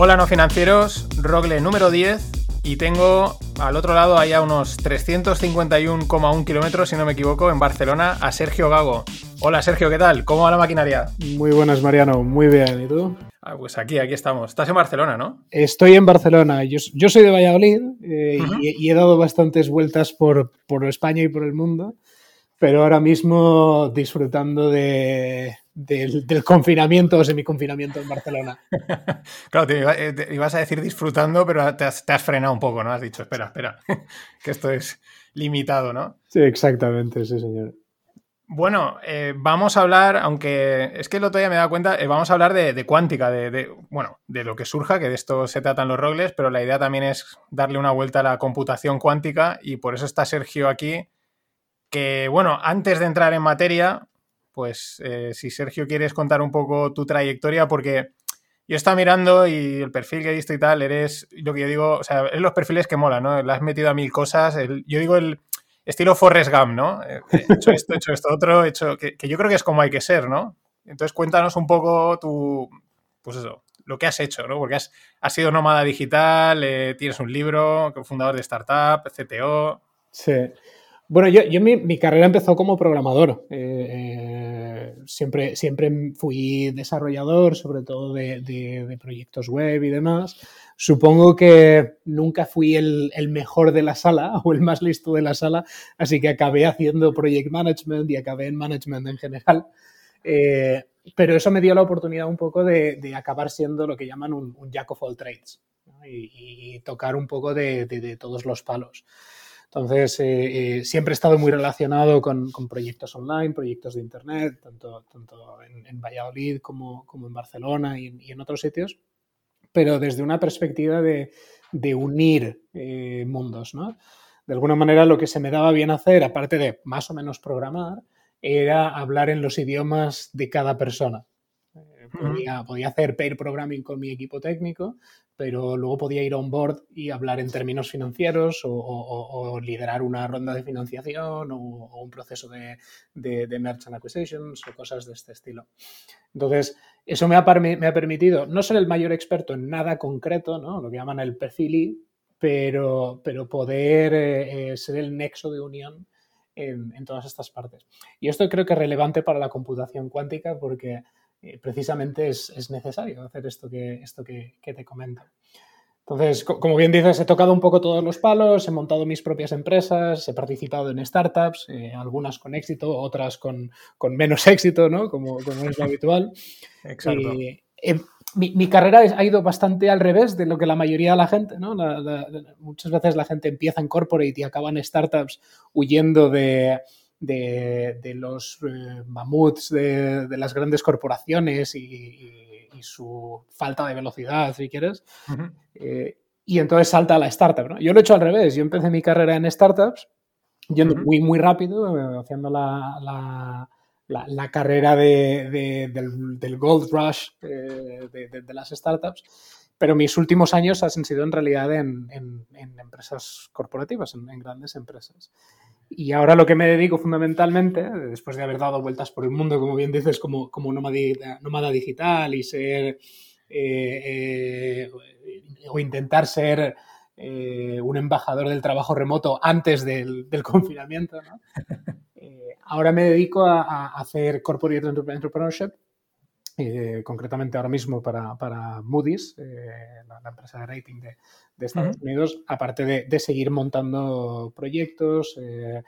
Hola no financieros, Rogle número 10 y tengo al otro lado, allá unos 351,1 kilómetros, si no me equivoco, en Barcelona, a Sergio Gago. Hola Sergio, ¿qué tal? ¿Cómo va la maquinaria? Muy buenas, Mariano, muy bien. ¿Y tú? Ah, pues aquí, aquí estamos. Estás en Barcelona, ¿no? Estoy en Barcelona. Yo, soy de Valladolid eh, y, he dado bastantes vueltas por, por España y por el mundo, pero ahora mismo disfrutando de, del, confinamiento o semiconfinamiento en Barcelona. claro, te, eh, ibas a decir disfrutando, pero te has, frenado un poco, ¿no? Has dicho, espera, espera, que esto es limitado, ¿no? Sí, exactamente, sí, señor. Bueno, eh, vamos a hablar, aunque es que el otro día me he dado cuenta, eh, vamos a hablar de, cuántica, de, bueno, de lo que surja, que de esto se tratan los rogles, pero la idea también es darle una vuelta a la computación cuántica y por eso está Sergio aquí, que bueno, antes de entrar en materia, pues eh, si Sergio quieres contar un poco tu trayectoria, porque yo estaba mirando y el perfil que he visto y tal, eres lo que yo digo, o sea, es los perfiles que mola, ¿no? Le has metido a mil cosas. yo digo el estilo Forrest Gump, ¿no? Eh, he hecho esto, he hecho esto otro, he hecho. Que, yo creo que es como hay que ser, ¿no? Entonces cuéntanos un poco tu. Pues eso, lo que has hecho, ¿no? Porque has, sido nómada digital, eh, tienes un libro, fundador de startup, CTO. Sí. Bueno, yo, yo mi, carrera empezó como programador. Eh, eh, siempre, siempre fui desarrollador, sobre todo de, proyectos web y demás. Supongo que nunca fui el, mejor de la sala o el más listo de la sala, así que acabé haciendo project management y acabé en management en general. Eh, pero eso me dio la oportunidad un poco de, acabar siendo lo que llaman un, jack of all trades y, tocar un poco de todos los palos. Entonces, eh, eh, siempre he estado muy relacionado con, proyectos online, proyectos de Internet, tanto, tanto en, Valladolid como, en Barcelona y, en otros sitios, pero desde una perspectiva de, unir eh, mundos. ¿no? De alguna manera, lo que se me daba bien hacer, aparte de más o menos programar, era hablar en los idiomas de cada persona. Podía, podía, hacer pair programming con mi equipo técnico, pero luego podía ir on board y hablar en términos financieros o, liderar una ronda de financiación o, un proceso de, de, merchant acquisitions o cosas de este estilo. Entonces, eso me ha, me ha, permitido no ser el mayor experto en nada concreto, ¿no? lo que llaman el perfil, pero, pero poder eh, eh, ser el nexo de unión en, en todas estas partes. Y esto creo que es relevante para la computación cuántica porque eh, precisamente es, necesario hacer esto que, esto que, te comento. Entonces, como bien dices, he tocado un poco todos los palos, he montado mis propias empresas, he participado en startups, eh, algunas con éxito, otras con, menos éxito, ¿no? Como, como es lo habitual. Exacto. mi, carrera ha ido bastante al revés de lo que la mayoría de la gente, ¿no? muchas veces la gente empieza en corporate y acaba en startups huyendo de, de, los eh, mamuts de, las grandes corporaciones y, su falta de velocidad, si quieres. Eh, y entonces salta a la startup. Yo lo he hecho al revés. Yo empecé mi carrera en startups, yendo muy, muy rápido, eh, haciendo la, la, carrera de, del, gold rush de, las startups. Pero mis últimos años han sido en realidad en, empresas corporativas, en, grandes empresas. Y ahora lo que me dedico fundamentalmente, después de haber dado vueltas por el mundo, como bien dices, como, como nómada, digital y ser eh, eh, o intentar ser eh, un embajador del trabajo remoto antes del, confinamiento, ahora me dedico a, hacer corporate entrepreneurship eh, concretamente ahora mismo para, para Moody's, eh, la, empresa de rating de, Estados Unidos, aparte de, seguir montando proyectos, eh,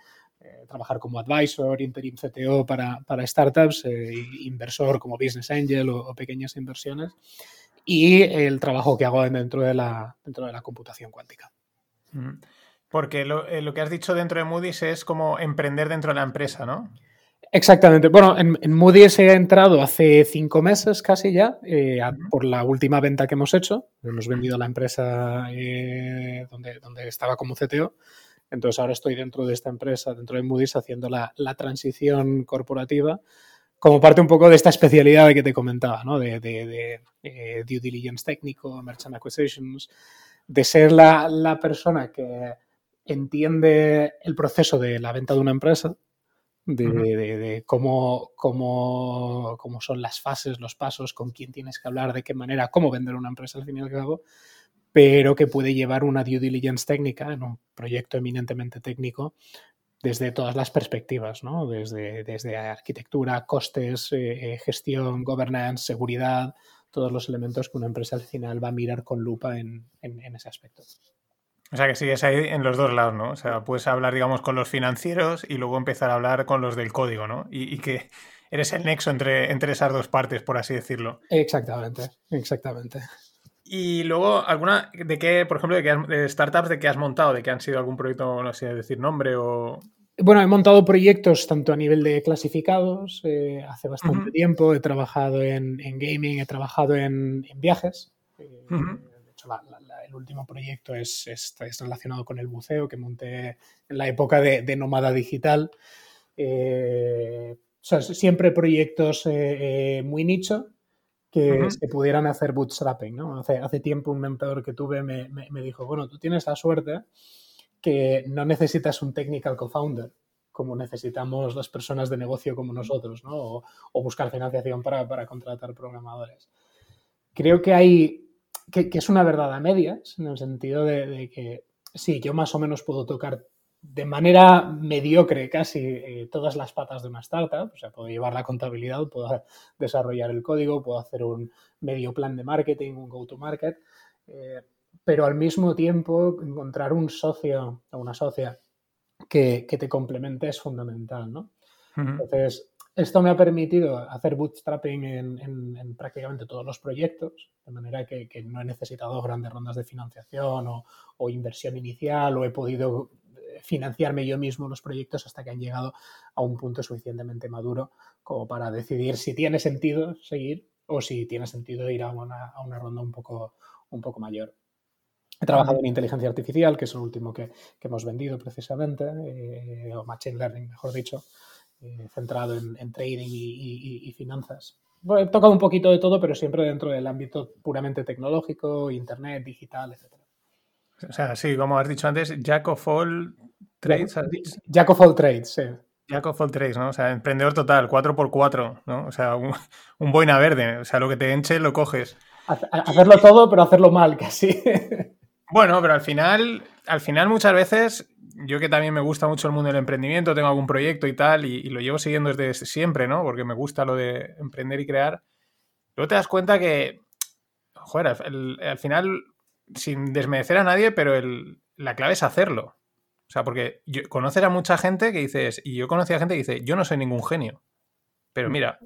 trabajar como advisor, interim CTO para, para startups, inversor como business angel o, pequeñas inversiones, y el trabajo que hago dentro de la, dentro de la computación cuántica. Porque lo, lo que has dicho dentro de Moody's es como emprender dentro de la empresa, ¿no? Exactamente. Bueno, en, en, Moody's he entrado hace cinco meses casi ya, eh, por la última venta que hemos hecho. Hemos vendido la empresa eh, donde, donde estaba como CTO. Entonces ahora estoy dentro de esta empresa, dentro de Moody's, haciendo la, la transición corporativa como parte un poco de esta especialidad de que te comentaba, ¿no? De, de, de eh, due diligence técnico, merchant acquisitions, de ser la, la persona que entiende el proceso de la venta de una empresa de, cómo, cómo, cómo, son las fases, los pasos, con quién tienes que hablar, de qué manera, cómo vender una empresa al fin y al cabo, pero que puede llevar una due diligence técnica en un proyecto eminentemente técnico desde todas las perspectivas, ¿no? desde, desde arquitectura, costes, eh, eh, gestión, governance, seguridad, todos los elementos que una empresa al final va a mirar con lupa en, en, ese aspecto. O sea que sigues ahí en los dos lados, ¿no? O sea, puedes hablar, digamos, con los financieros y luego empezar a hablar con los del código, ¿no? Y, que eres el nexo entre, entre esas dos partes, por así decirlo. Exactamente, exactamente. Y luego, ¿alguna de qué, por ejemplo, de qué startups de qué has montado? ¿De qué han sido algún proyecto, no sé, decir nombre o...? Bueno, he montado proyectos tanto a nivel de clasificados, eh, hace bastante tiempo, he trabajado en, gaming, he trabajado en, viajes. Eh, de hecho, el último proyecto es, es, relacionado con el buceo que monté en la época de, de nómada digital. Eh, o sea, siempre proyectos muy nicho, que se pudieran hacer bootstrapping. ¿no? Hace, hace tiempo un mentor que tuve me, me, dijo, bueno, tú tienes la suerte que no necesitas un technical co-founder como necesitamos las personas de negocio como nosotros, ¿no? o, o buscar financiación para, para, contratar programadores. Creo que hay, que, que, es una verdad a medias, en el sentido de, de que sí, yo más o menos puedo tocar de manera mediocre casi eh, todas las patas de una startup, o sea, puedo llevar la contabilidad, puedo desarrollar el código, puedo hacer un medio plan de marketing, un go-to-market, eh, pero al mismo tiempo encontrar un socio o una socia que, te complemente es fundamental, ¿no? Entonces, esto me ha permitido hacer bootstrapping en, prácticamente todos los proyectos, de manera que, no he necesitado grandes rondas de financiación o, inversión inicial o he podido financiarme yo mismo los proyectos hasta que han llegado a un punto suficientemente maduro como para decidir si tiene sentido seguir o si tiene sentido ir a una, ronda un poco, un poco mayor. He trabajado en inteligencia artificial, que es lo último que, hemos vendido precisamente, eh, o machine learning, mejor dicho, eh, centrado en, trading y, finanzas. he tocado un poquito de todo, pero siempre dentro del ámbito puramente tecnológico, internet, digital, etc. O sea, sí, como has dicho antes, Jack of all trades. Jack of all trades, sí. Jack of all trades, ¿no? O sea, emprendedor total, 4x4, ¿no? O sea, un, boina verde. O sea, lo que te enche lo coges. Hacerlo todo, pero hacerlo mal, casi. Bueno, pero al final, al final muchas veces, yo que también me gusta mucho el mundo del emprendimiento, tengo algún proyecto y tal, y, lo llevo siguiendo desde siempre, ¿no? Porque me gusta lo de emprender y crear. Luego te das cuenta que, joder, al final sin desmerecer a nadie, pero la clave es hacerlo. O sea, porque yo, conocer a mucha gente que dices, y yo conocí a gente que dice, yo no soy ningún genio. Pero mm. mira,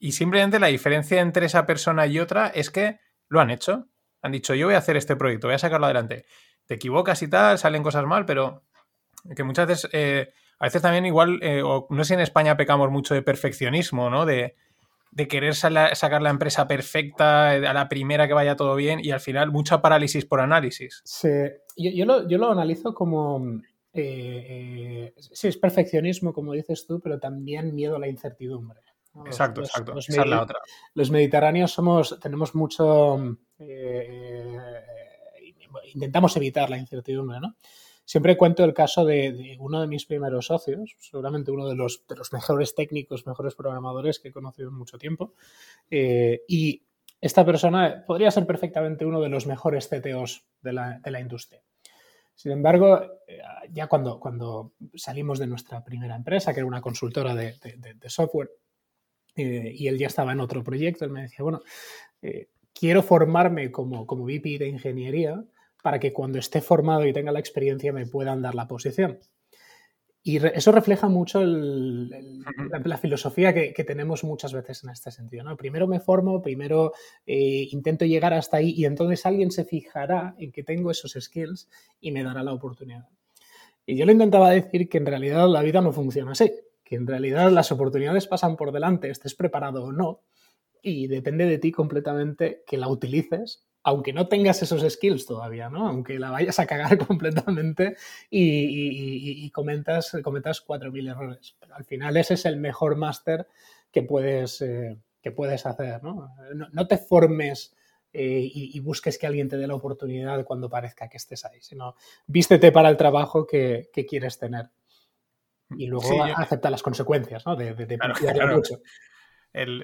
y simplemente la diferencia entre esa persona y otra es que lo han hecho. Han dicho, yo voy a hacer este proyecto, voy a sacarlo adelante. Te equivocas y tal, salen cosas mal, pero que muchas veces, eh, a veces también igual, eh, o no sé si en España pecamos mucho de perfeccionismo, ¿no? De, de querer sacar la empresa perfecta eh, a la primera que vaya todo bien y al final mucha parálisis por análisis. Sí, yo, lo, analizo como... Eh, eh, sí, es perfeccionismo, como dices tú, pero también miedo a la incertidumbre. Exacto, exacto. Esa es la otra. Los mediterráneos somos, tenemos mucho... intentamos evitar la incertidumbre, ¿no? Siempre cuento el caso de, uno de mis primeros socios, seguramente uno de los, mejores técnicos, mejores programadores que he conocido en mucho tiempo. Eh, y esta persona podría ser perfectamente uno de los mejores CTOs de la, industria. Sin embargo, eh, ya cuando, cuando, salimos de nuestra primera empresa, que era una consultora de, software, eh, y él ya estaba en otro proyecto, él me decía, bueno, quiero formarme como, como VP de ingeniería para que cuando esté formado y tenga la experiencia me puedan dar la posición. Y eso refleja mucho la, filosofía que, tenemos muchas veces en este sentido. ¿no? Primero me formo, primero eh, intento llegar hasta ahí y entonces alguien se fijará en que tengo esos skills y me dará la oportunidad. Y yo le intentaba decir que en realidad la vida no funciona así, que en realidad las oportunidades pasan por delante, estés preparado o no, y depende de ti completamente que la utilices aunque no tengas esos skills todavía, ¿no? Aunque la vayas a cagar completamente y, comentas, comentas 4.000 errores. Pero al final ese es el mejor máster que puedes, eh, que puedes hacer, ¿no? No, te formes eh, y, busques que alguien te dé la oportunidad cuando parezca que estés ahí, sino vístete para el trabajo que, quieres tener. y luego acepta las consecuencias, ¿no? De, de, mucho.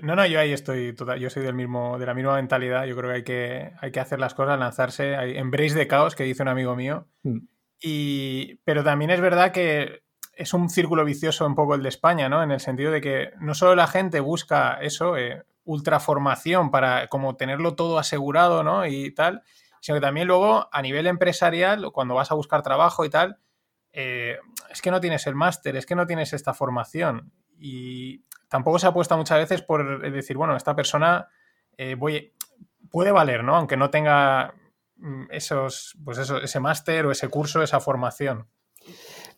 No, no, yo ahí estoy, total, yo soy del mismo, de la misma mentalidad. Yo creo que hay que, hay que hacer las cosas, lanzarse, hay, embrace de caos, que dice un amigo mío. Mm. Y, pero también es verdad que es un círculo vicioso un poco el de España, ¿no? En el sentido de que no solo la gente busca eso, eh, ultraformación para como tenerlo todo asegurado, ¿no? Y tal, sino que también luego a nivel empresarial, cuando vas a buscar trabajo y tal, eh, es que no tienes el máster, es que no tienes esta formación. Y tampoco se apuesta muchas veces por decir, bueno, esta persona eh, puede valer, ¿no? Aunque no tenga mm, esos, pues eso, ese máster o ese curso, esa formación.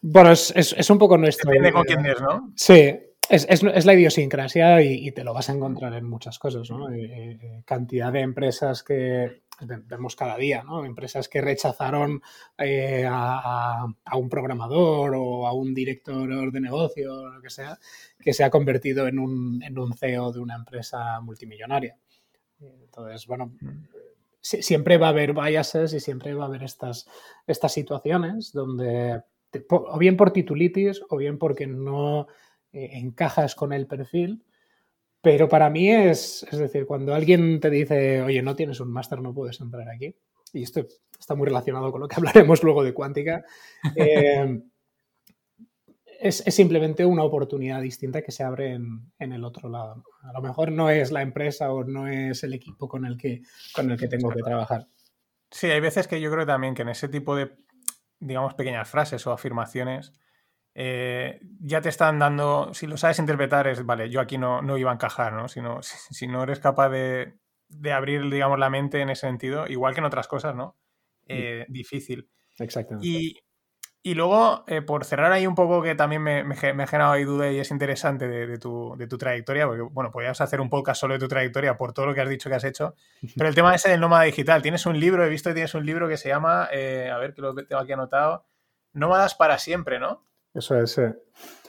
Bueno, es, un poco nuestro. Depende con quién es, ¿no? Sí, es, la idiosincrasia y, te lo vas a encontrar en muchas cosas, ¿no? Eh, eh, cantidad de empresas que vemos cada día, ¿no? Empresas que rechazaron eh, a, un programador o a un director de negocio o lo que sea, que se ha convertido en un, en un CEO de una empresa multimillonaria. Entonces, bueno, siempre va a haber biases y siempre va a haber estas, estas situaciones donde, o bien por titulitis o bien porque no eh, encajas con el perfil. Pero para mí es, es decir, cuando alguien te dice, oye, no tienes un máster, no puedes entrar aquí, y esto está muy relacionado con lo que hablaremos luego de cuántica, eh, es, simplemente una oportunidad distinta que se abre en, el otro lado. A lo mejor no es la empresa o no es el equipo con el que, con el que tengo que trabajar. Sí, hay veces que yo creo también que en ese tipo de, digamos, pequeñas frases o afirmaciones, eh, ya te están dando, si lo sabes interpretar, es, vale, yo aquí no, no iba a encajar, ¿no? Si no, si, no eres capaz de, de, abrir, digamos, la mente en ese sentido, igual que en otras cosas, ¿no? Eh, difícil. Exactamente. Y, y luego, eh, por cerrar ahí un poco, que también me, me, ha generado ahí duda y es interesante de, de, tu, de, tu, trayectoria, porque, bueno, podrías hacer un podcast solo de tu trayectoria por todo lo que has dicho que has hecho, pero el tema ese del nómada digital, tienes un libro, he visto que tienes un libro que se llama, a ver que lo tengo aquí anotado, Nómadas para siempre, ¿no? Eso es.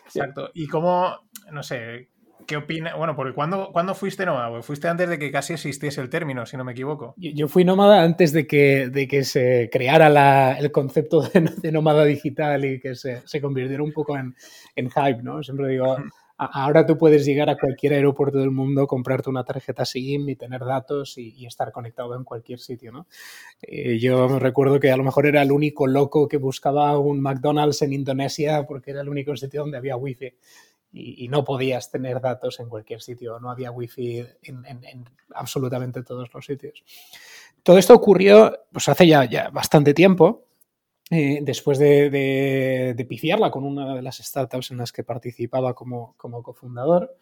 Exacto. ¿Y cómo, no sé, qué opina? Bueno, porque ¿cuándo, fuiste nómada? fuiste antes de que casi existiese el término, si no me equivoco. Yo, fui nómada antes de que, de que se creara el concepto de, nómada digital y que se, se convirtiera un poco en, en hype, ¿no? Siempre digo, Ahora tú puedes llegar a cualquier aeropuerto del mundo, comprarte una tarjeta SIM y tener datos y, estar conectado en cualquier sitio, ¿no? Eh, yo recuerdo que a lo mejor era el único loco que buscaba un McDonald's en Indonesia porque era el único sitio donde había wifi y, no podías tener datos en cualquier sitio, no había wifi en, en absolutamente todos los sitios. Todo esto ocurrió pues hace ya bastante tiempo eh, después de, de, pifiarla con una de las startups en las que participaba como, cofundador,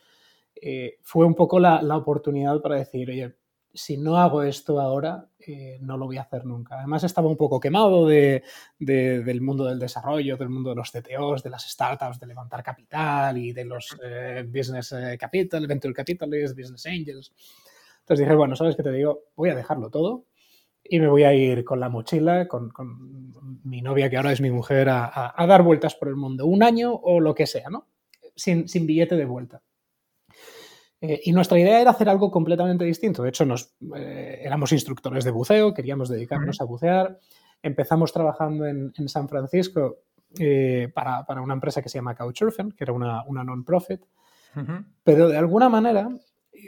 eh, fue un poco la, oportunidad para decir, oye, si no hago esto ahora, eh, no lo voy a hacer nunca. Además estaba un poco quemado del mundo del desarrollo, del mundo de los CTOs, de las startups, de levantar capital y de los business capital, venture capitalists, business angels. Entonces dije, bueno, ¿sabes qué te digo? Voy a dejarlo todo y me voy a ir con la mochila, con, mi novia, que ahora es mi mujer, a, dar vueltas por el mundo, un año o lo que sea, ¿no? Sin, billete de vuelta. Eh, y nuestra idea era hacer algo completamente distinto. De hecho, nos, eh, éramos instructores de buceo, queríamos dedicarnos a bucear. Empezamos trabajando en, San Francisco eh, para, una empresa que se llama Couchsurfing, que era una, una non-profit. Pero de alguna manera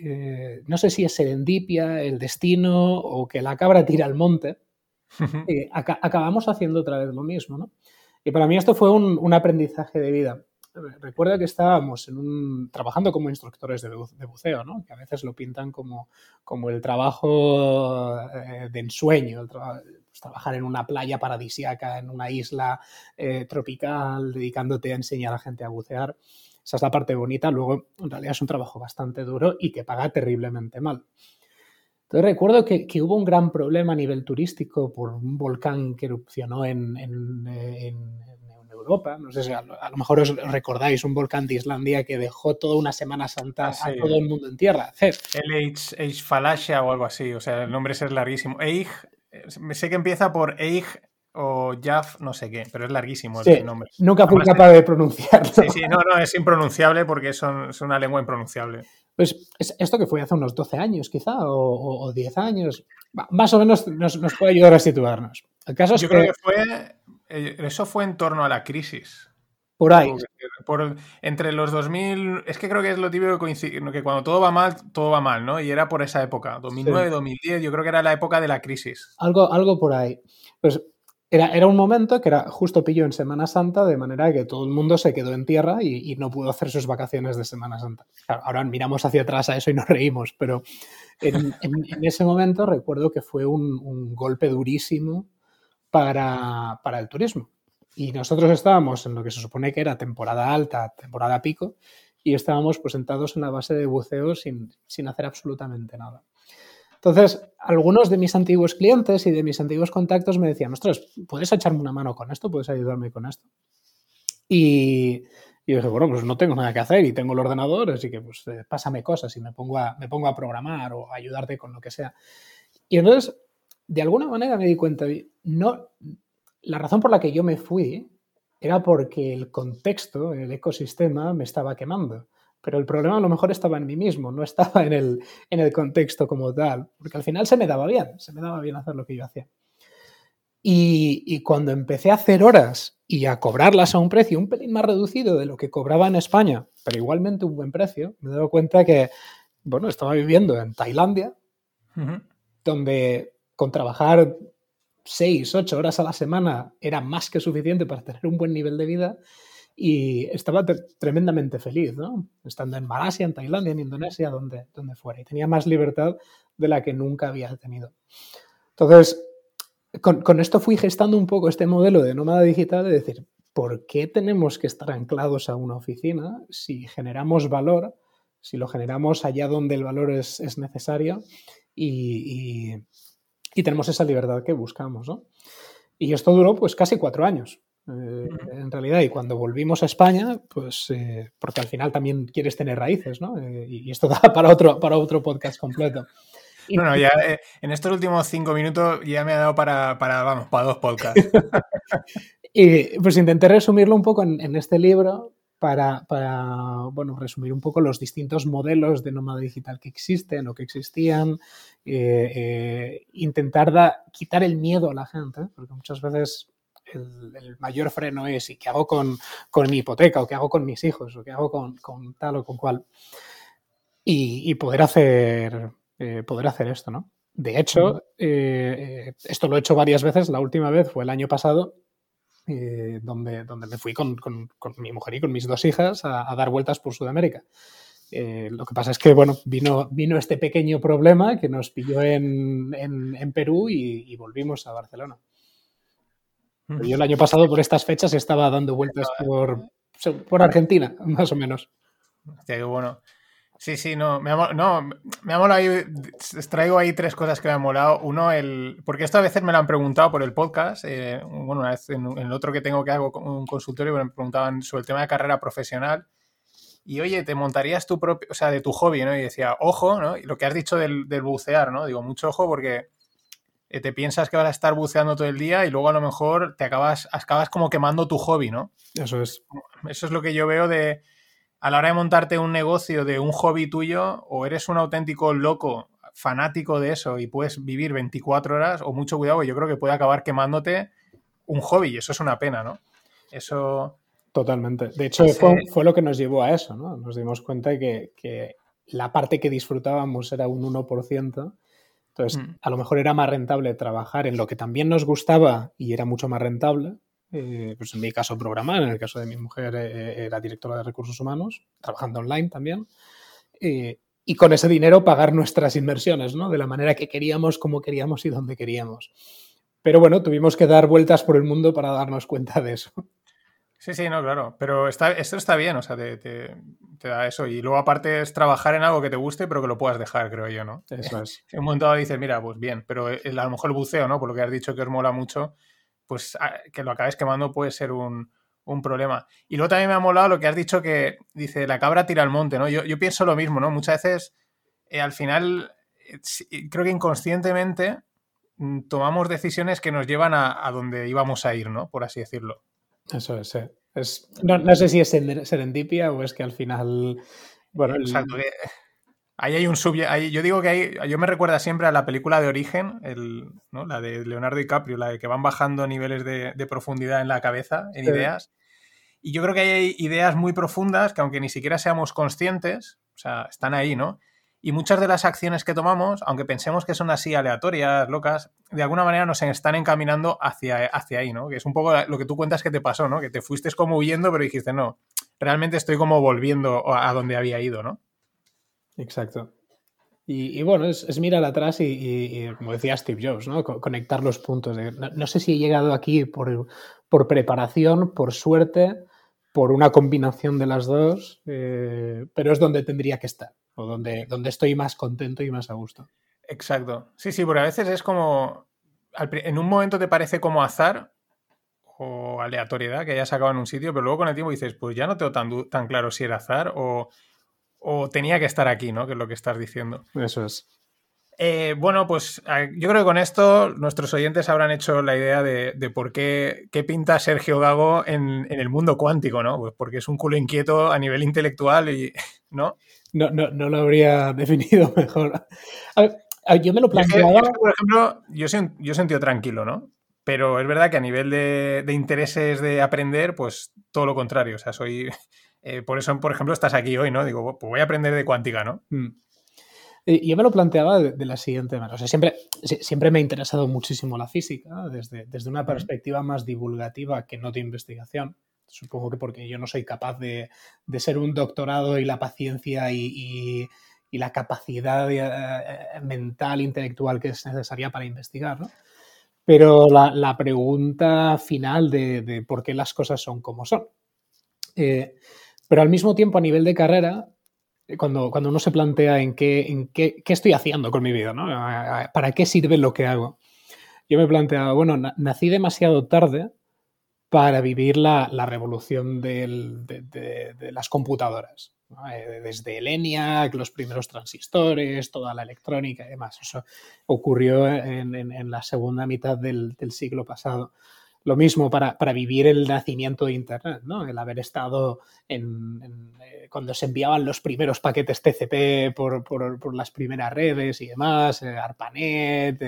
eh, no sé si es serendipia, el destino o que la cabra tira al monte, eh, acabamos haciendo otra vez lo mismo, ¿no? Y para mí esto fue un, aprendizaje de vida. Recuerda que estábamos en un, trabajando como instructores de, buceo, ¿no? que a veces lo pintan como, como el trabajo eh, de ensueño, pues, trabajar en una playa paradisiaca, en una isla tropical, dedicándote a enseñar a la gente a bucear. Esa es la parte bonita. Luego, en realidad es un trabajo bastante duro y que paga terriblemente mal. Entonces recuerdo que, hubo un gran problema a nivel turístico por un volcán que erupcionó en, Europa. No sé si a lo, mejor os recordáis un volcán de Islandia que dejó toda una Semana Santa ah, a todo el mundo en tierra. El Falasia o algo así. O sea, el nombre es larguísimo. Eig, eh, sé que empieza por Eig o Jaf, no sé qué, pero es larguísimo el nombre. Nunca fui capaz de pronunciarlo. Sí, sí, no, no, es impronunciable porque es una lengua impronunciable. Pues esto que fue hace unos 12 años quizá, o, 10 años, más o menos nos, puede ayudar a situarnos. El caso es Yo creo que fue, eh, eso fue en torno a la crisis. Por ahí. Por, entre los 2000, es que creo que es lo típico que coincide, que cuando todo va mal, todo va mal, ¿no? Y era por esa época, 2009, 2010, yo creo que era la época de la crisis. Algo, algo por ahí. Pues era, un momento que era justo pillo en Semana Santa, de manera que todo el mundo se quedó en tierra y, no pudo hacer sus vacaciones de Semana Santa. ahora miramos hacia atrás a eso y nos reímos, pero en, ese momento recuerdo que fue un, un golpe durísimo para, para el turismo y nosotros estábamos en lo que se supone que era temporada alta, temporada pico, y estábamos pues sentados en la base de buceo sin, sin hacer absolutamente nada. Entonces, algunos de mis antiguos clientes y de mis antiguos contactos me decían, ostras, ¿puedes echarme una mano con esto? ¿Puedes ayudarme con esto? Y, yo dije, bueno, pues no tengo nada que hacer y tengo el ordenador, así que pues eh, pásame cosas y me pongo, a, me pongo a programar o a ayudarte con lo que sea. Y entonces, de alguna manera me di cuenta, no, la razón por la que yo me fui era porque el contexto, el ecosistema me estaba quemando. Pero el problema a lo mejor estaba en mí mismo, no estaba en el, en el contexto como tal, porque al final se me daba bien, se me daba bien hacer lo que yo hacía. Y, y, cuando empecé a hacer horas y a cobrarlas a un precio un pelín más reducido de lo que cobraba en España, pero igualmente un buen precio, me dado cuenta que, bueno, estaba viviendo en Tailandia, donde con trabajar seis, ocho horas a la semana era más que suficiente para tener un buen nivel de vida y estaba tremendamente feliz, ¿no? Estando en Malasia, en Tailandia, en Indonesia, donde, donde fuera. Y tenía más libertad de la que nunca había tenido. Entonces, con, con, esto fui gestando un poco este modelo de nómada digital de decir, ¿por qué tenemos que estar anclados a una oficina si generamos valor, si lo generamos allá donde el valor es, es necesario y, y tenemos esa libertad que buscamos. ¿no? Y esto duró pues casi cuatro años. Eh, en realidad, y cuando volvimos a España, pues eh, porque al final también quieres tener raíces, ¿no? Eh, y esto da para otro, para otro podcast completo. Y, bueno, ya en estos últimos cinco minutos ya me ha dado para, para vamos, para dos podcasts. y pues intenté resumirlo un poco en, en este libro, para, bueno, resumir un poco los distintos modelos de nómada digital que existen o que existían, eh, eh, intentar quitar el miedo a la gente, porque muchas veces el, mayor freno es ¿y qué hago con, mi hipoteca? ¿O qué hago con mis hijos? ¿O qué hago con, tal o con cual? Y, poder, hacer, eh, poder hacer esto, ¿no? De hecho, esto lo he hecho varias veces, la última vez fue el año pasado eh, donde, donde me fui con, con, mi mujer y con mis dos hijas a, dar vueltas por Sudamérica. Eh, lo que pasa es que, bueno, vino, vino este pequeño problema que nos pilló en, en, Perú y, volvimos a Barcelona. Yo el año pasado, por estas fechas, estaba dando vueltas por, por Argentina, más o menos. qué bueno. Sí, sí, no, me ha, no, me ha molado ahí, traigo ahí tres cosas que me han molado. Uno, el, porque esto a veces me lo han preguntado por el podcast, eh, bueno, una vez en, el otro que tengo que hago un consultorio me preguntaban sobre el tema de carrera profesional y oye, te montarías tu propio, o sea, de tu hobby, ¿no? Y decía, ojo, ¿no? Y lo que has dicho del, del bucear, ¿no? Digo, mucho ojo porque eh, te piensas que vas a estar buceando todo el día y luego a lo mejor te acabas, acabas como quemando tu hobby, ¿no? Eso es. Eso es lo que yo veo de a la hora de montarte un negocio de un hobby tuyo, o eres un auténtico loco, fanático de eso y puedes vivir 24 horas, o mucho cuidado, yo creo que puede acabar quemándote un hobby, y eso es una pena, ¿no? Eso. Totalmente. De hecho, fue, lo que nos llevó a eso, ¿no? Nos dimos cuenta de que, la parte que disfrutábamos era un 1%. Entonces, mm. a lo mejor era más rentable trabajar en lo que también nos gustaba y era mucho más rentable, eh, pues en mi caso programar, en el caso de mi mujer eh, eh, era directora de recursos humanos, trabajando online también, y con ese dinero pagar nuestras inversiones, ¿no? De la manera que queríamos, como queríamos y donde queríamos. Pero bueno, tuvimos que dar vueltas por el mundo para darnos cuenta de eso. Sí, sí, no, claro. Pero está, esto está bien, o sea, te, te, da eso. Y luego, aparte, es trabajar en algo que te guste, pero que lo puedas dejar, creo yo, ¿no? Eso es. En un momento dado dices, mira, pues bien, pero a lo mejor el buceo, ¿no? Por lo que has dicho que os mola mucho, pues ah, que lo acabes quemando puede ser un, problema. Y luego también me ha molado lo que has dicho que dice, la cabra tira al monte, ¿no? Yo, pienso lo mismo, ¿no? Muchas veces, eh, al final, eh, creo que inconscientemente mm, tomamos decisiones que nos llevan a, donde íbamos a ir, ¿no? Por así decirlo. Eso es, es no, sé si es serendipia o es que al final... Bueno, Exacto, Ahí hay un sub. yo digo que hay. Yo me recuerda siempre a la película de Origen, el, ¿no? la de Leonardo DiCaprio, la de que van bajando niveles de, profundidad en la cabeza, en ideas. Y yo creo que hay ideas muy profundas que aunque ni siquiera seamos conscientes, o sea, están ahí, ¿no? Y muchas de las acciones que tomamos, aunque pensemos que son así aleatorias, locas, de alguna manera nos están encaminando hacia, hacia ahí, ¿no? Que es un poco lo que tú cuentas que te pasó, ¿no? Que te fuiste como huyendo, pero dijiste, no, realmente estoy como volviendo a donde había ido, ¿no? Exacto. Y, bueno, es, mirar atrás y, como decía Steve Jobs, ¿no? conectar los puntos. no, sé si he llegado aquí por, por, preparación, por suerte, por una combinación de las dos, eh, pero es donde tendría que estar, o donde, donde estoy más contento y más a gusto. Exacto. Sí, sí, porque a veces es como, en un momento te parece como azar o aleatoriedad que hayas sacado en un sitio, pero luego con el tiempo dices, pues ya no tengo tan, tan claro si era azar o o tenía que estar aquí, ¿no? Que es lo que estás diciendo. Eso es. Eh, bueno, pues yo creo que con esto nuestros oyentes habrán hecho la idea de, por qué, qué, pinta Sergio Gago en, el mundo cuántico, ¿no? Pues porque es un culo inquieto a nivel intelectual y, ¿no? No, no, no lo habría definido mejor. yo me lo planteaba... por ejemplo, yo, yo he sentido tranquilo, ¿no? Pero es verdad que a nivel de, de intereses de aprender, pues todo lo contrario. O sea, soy eh, por eso, por ejemplo, estás aquí hoy, ¿no? Digo, pues voy a aprender de cuántica, ¿no? Mm. Yo me lo planteaba de, la siguiente manera. O sea, siempre, siempre me ha interesado muchísimo la física, desde, desde una perspectiva más divulgativa que no de investigación. Supongo que porque yo no soy capaz de, ser un doctorado y la paciencia y, la capacidad eh, mental, intelectual que es necesaria para investigar, ¿no? Pero la, pregunta final de, por qué las cosas son como son. Eh, pero al mismo tiempo, a nivel de carrera, cuando, cuando uno se plantea en qué, en qué, qué estoy haciendo con mi vida, ¿no? ¿Para qué sirve lo que hago? Yo me planteaba, bueno, nací demasiado tarde para vivir la, revolución de, las computadoras. Eh, desde el ENIAC, los primeros transistores, toda la electrónica y demás. Eso ocurrió en, la segunda mitad del, siglo pasado. Lo mismo para, vivir el nacimiento de Internet, ¿no? El haber estado en, eh, cuando se enviaban los primeros paquetes TCP por, las primeras redes y demás, eh, ARPANET,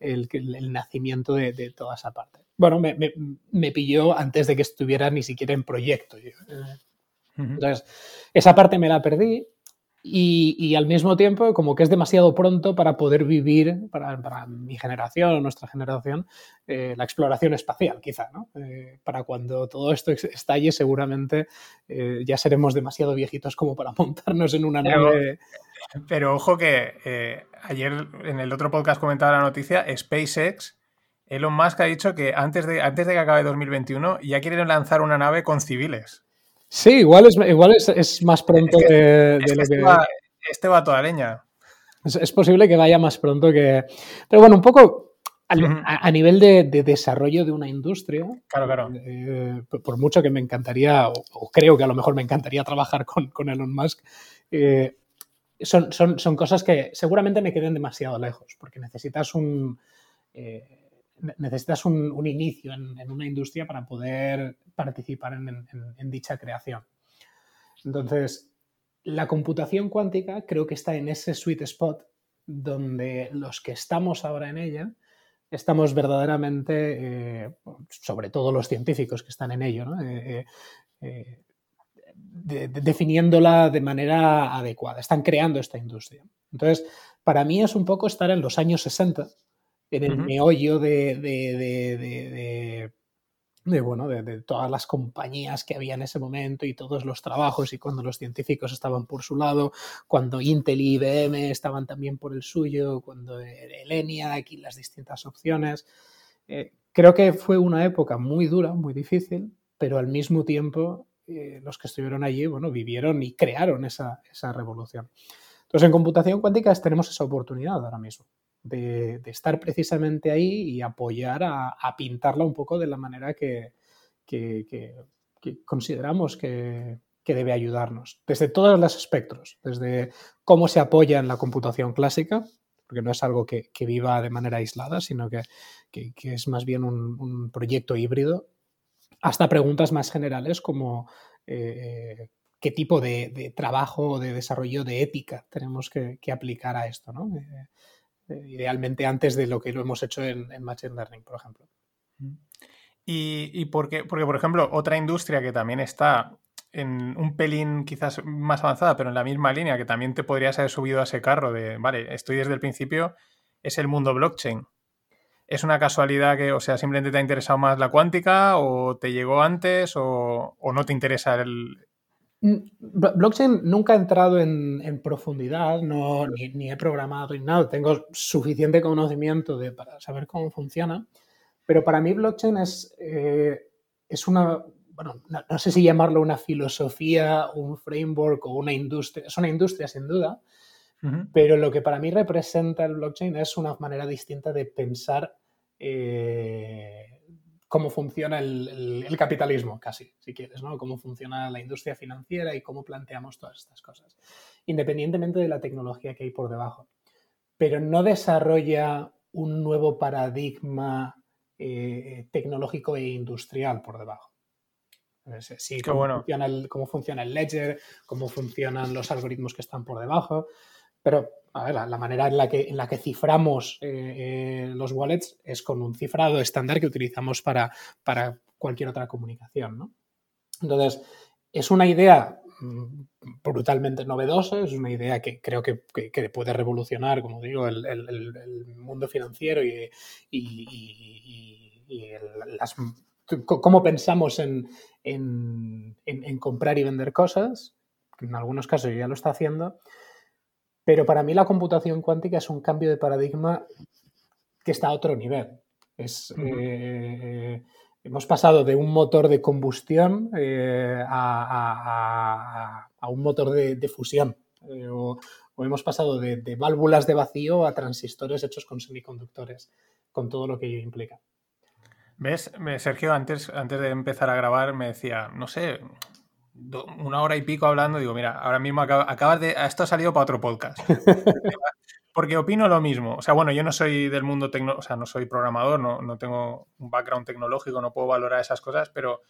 el, nacimiento de, toda esa parte. Bueno, me, pilló antes de que estuviera ni siquiera en proyecto. Entonces, esa parte me la perdí y, al mismo tiempo, como que es demasiado pronto para poder vivir, para, mi generación o nuestra generación, eh, la exploración espacial, quizá, ¿no? Eh, para cuando todo esto estalle, seguramente eh, ya seremos demasiado viejitos como para montarnos en una nave. Pero ojo que ayer en el otro podcast comentaba la noticia, SpaceX, Elon Musk ha dicho que antes de, antes de que acabe 2021 ya quieren lanzar una nave con civiles. Sí, igual es, igual es, más pronto de, lo este que. Va, este va toda leña. Es, posible que vaya más pronto que. Pero bueno, un poco a, nivel de, desarrollo de una industria. Claro, claro. Eh, por mucho que me encantaría, o, creo que a lo mejor me encantaría trabajar con, Elon Musk, eh, son, son, cosas que seguramente me queden demasiado lejos, porque necesitas un. Eh, necesitas un, inicio en, una industria para poder participar en, dicha creación. Entonces, la computación cuántica creo que está en ese sweet spot donde los que estamos ahora en ella estamos verdaderamente, eh, sobre todo los científicos que están en ello, eh, eh, definiéndola de manera adecuada, están creando esta industria. Entonces, para mí es un poco estar en los años 60 en el meollo de, de, bueno, de, todas las compañías que había en ese momento y todos los trabajos y cuando los científicos estaban por su lado, cuando Intel y IBM estaban también por el suyo, cuando el ENIAC y las distintas opciones. Eh, creo que fue una época muy dura, muy difícil, pero al mismo tiempo eh, los que estuvieron allí, bueno, vivieron y crearon esa, esa revolución. Entonces, en computación cuántica tenemos esa oportunidad ahora mismo de, estar precisamente ahí y apoyar a, pintarla un poco de la manera que, consideramos que, debe ayudarnos, desde todos los espectros, desde cómo se apoya en la computación clásica, porque no es algo que, viva de manera aislada, sino que, es más bien un, proyecto híbrido, hasta preguntas más generales como eh, qué tipo de, trabajo o de desarrollo de ética tenemos que, aplicar a esto. ¿no? Eh, idealmente antes de lo que lo hemos hecho en, Machine Learning, por ejemplo. Y, y porque, porque, por ejemplo, otra industria que también está en un pelín quizás más avanzada, pero en la misma línea, que también te podrías haber subido a ese carro de, vale, estoy desde el principio, es el mundo blockchain. ¿Es una casualidad que, o sea, simplemente te ha interesado más la cuántica o te llegó antes o, no te interesa el... Blockchain nunca ha entrado en, profundidad, no, ni, he programado ni nada, tengo suficiente conocimiento de, para saber cómo funciona, pero para mí blockchain es, eh, es una, bueno, no, sé si llamarlo una filosofía, un framework o una industria, es una industria sin duda, pero lo que para mí representa el blockchain es una manera distinta de pensar eh, cómo funciona el, capitalismo, casi, si quieres, ¿no? Cómo funciona la industria financiera y cómo planteamos todas estas cosas, independientemente de la tecnología que hay por debajo. Pero no desarrolla un nuevo paradigma eh, tecnológico e industrial por debajo. Sí, cómo, funciona el, cómo funciona el ledger, cómo funcionan los algoritmos que están por debajo, pero a ver, la, manera en la que, en la que ciframos eh, eh, los wallets es con un cifrado estándar que utilizamos para, para cualquier otra comunicación. ¿no? Entonces, es una idea mm, brutalmente novedosa, es una idea que creo que, que, puede revolucionar, como digo, el, el, mundo financiero y, y, y las cómo pensamos en, comprar y vender cosas, en algunos casos ya lo está haciendo, pero para mí la computación cuántica es un cambio de paradigma que está a otro nivel. Es, eh, hemos pasado de un motor de combustión eh, a, un motor de, fusión. Eh, o, hemos pasado de, de, válvulas de vacío a transistores hechos con semiconductores, con todo lo que ello implica. ¿Ves? Sergio, antes, antes de empezar a grabar me decía, no sé, una hora y pico hablando, digo, mira, ahora mismo acabas de... Esto ha salido para otro podcast. Porque opino lo mismo. O sea, bueno, yo no soy del mundo tecnológico, o sea, no soy programador, no, no, tengo un background tecnológico, no puedo valorar esas cosas, pero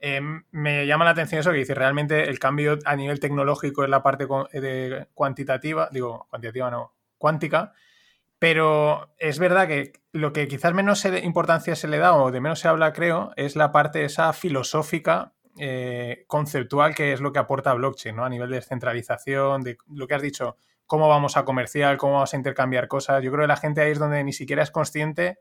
em, me llama la atención eso que dice, realmente el cambio a nivel tecnológico en la parte de cuantitativa, digo, cuantitativa no, cuántica, pero es verdad que lo que quizás menos importancia se le da o de menos se habla, creo, es la parte esa filosófica, eh, conceptual, que es lo que aporta blockchain, ¿no? A nivel de descentralización, de lo que has dicho, cómo vamos a comercial, cómo vamos a intercambiar cosas. Yo creo que la gente ahí es donde ni siquiera es consciente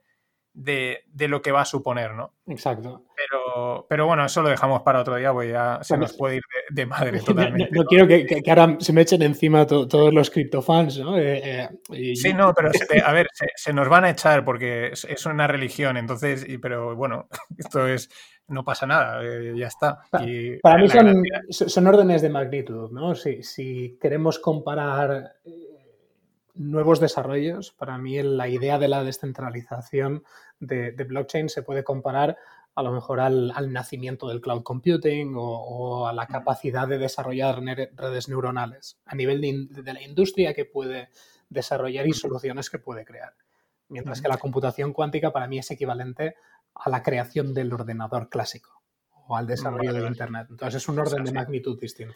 de, lo que va a suponer, ¿no? Exacto. Pero, pero bueno, eso lo dejamos para otro día, porque ya se nos puede ir de, madre totalmente. No, quiero que, ahora se me echen encima todos los criptofans, ¿no? Eh, eh, sí, no, pero a ver, se, nos van a echar porque es, una religión, entonces, pero bueno, esto es, no pasa nada, eh, ya está. para mí son, son, órdenes de magnitud, ¿no? Si, si queremos comparar nuevos desarrollos, para mí la idea de la descentralización de, blockchain se puede comparar a lo mejor al, nacimiento del cloud computing o, a la capacidad de desarrollar redes neuronales a nivel de, la industria que puede desarrollar y soluciones que puede crear. Mientras que la computación cuántica para mí es equivalente a la creación del ordenador clásico o al desarrollo del Internet. Entonces es un orden de magnitud distinto.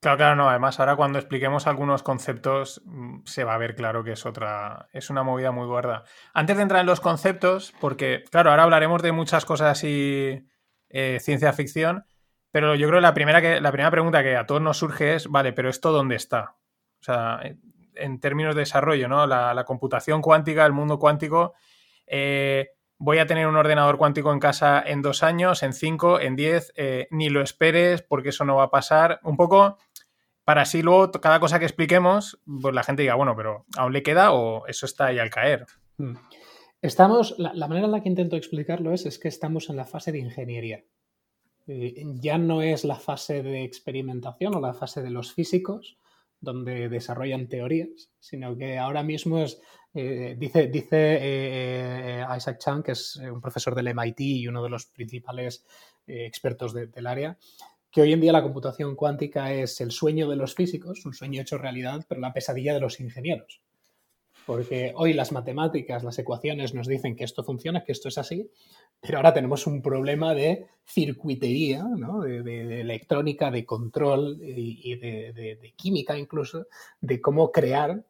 Claro, claro, no. Además, ahora cuando expliquemos algunos conceptos, mm, se va a ver claro que es otra. Es una movida muy gorda. Antes de entrar en los conceptos, porque, claro, ahora hablaremos de muchas cosas así, eh, ciencia ficción, pero yo creo que la primera, que la primera pregunta que a todos nos surge es, vale, pero ¿esto dónde está? O sea, en términos de desarrollo, ¿no? La, computación cuántica, el mundo cuántico. Eh, voy a tener un ordenador cuántico en casa en dos años, en cinco, en diez, eh, ni lo esperes porque eso no va a pasar. Un poco para así luego cada cosa que expliquemos, pues la gente diga, bueno, pero ¿aún le queda o eso está ahí al caer? Hmm. Estamos, la, manera en la que intento explicarlo es, es que estamos en la fase de ingeniería. Eh, ya no es la fase de experimentación o la fase de los físicos, donde desarrollan teorías, sino que ahora mismo es, eh, dice, dice eh, Isaac Chang, que es un profesor del MIT y uno de los principales expertos del área, que hoy en día la computación cuántica es el sueño de los físicos, un sueño hecho realidad, pero la pesadilla de los ingenieros. Porque hoy las matemáticas, las ecuaciones nos dicen que esto funciona, que esto es así, pero ahora tenemos un problema de circuitería, de, electrónica, de control y, de, química incluso, de cómo crear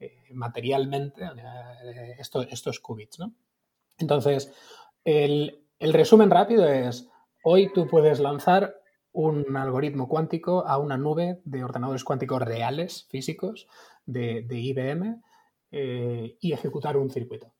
eh, materialmente eh, estos qubits. Entonces, el resumen rápido es, hoy tú puedes lanzar un algoritmo cuántico a una nube de ordenadores cuánticos reales, físicos, de, IBM eh, y ejecutar un circuito.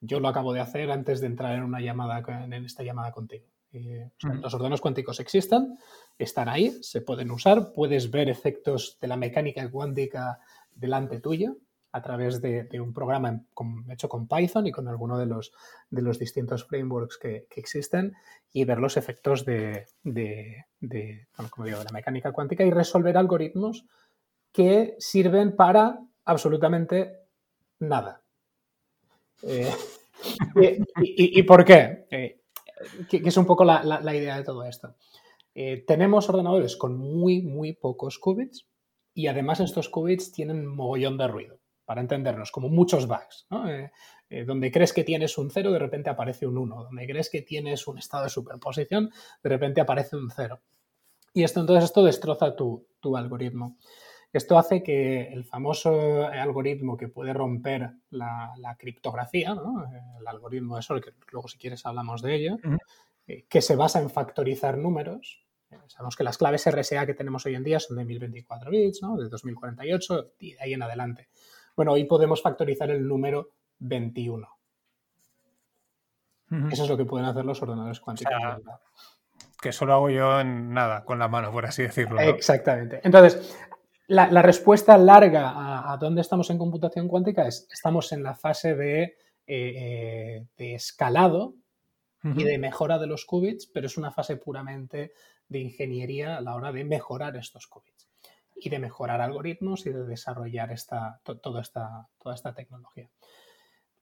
Yo lo acabo de hacer antes de entrar en una llamada, en esta llamada contigo. Eh, los ordenadores cuánticos existen, están ahí, se pueden usar, puedes ver efectos de la mecánica cuántica delante tuya a través de, un programa hecho con Python y con alguno de los, de los distintos frameworks que, existen y ver los efectos de, de, como digo, de la mecánica cuántica y resolver algoritmos que sirven para absolutamente nada. Eh, y, por qué? Eh, que, es un poco la, idea de todo esto. Eh, tenemos ordenadores con muy, muy pocos qubits y además estos qubits tienen mogollón de ruido, para entendernos, como muchos bugs. donde crees que tienes un 0, de repente aparece un 1. Donde crees que tienes un estado de superposición, de repente aparece un 0. Y esto entonces esto destroza tu, tu algoritmo. Esto hace que el famoso algoritmo que puede romper la, criptografía, el algoritmo de Sol, que luego si quieres hablamos de ello, eh, que se basa en factorizar números. Eh, sabemos que las claves RSA que tenemos hoy en día son de 1024 bits, de 2048 y de ahí en adelante. Bueno, hoy podemos factorizar el número 21. Eso es lo que pueden hacer los ordenadores cuánticos. que solo hago yo en nada, con la mano, por así decirlo. Exactamente. Entonces, la, respuesta larga a, dónde estamos en computación cuántica es, estamos en la fase de, eh, eh, escalado y de mejora de los qubits, pero es una fase puramente de ingeniería a la hora de mejorar estos qubits y de mejorar algoritmos y de desarrollar esta, toda esta tecnología.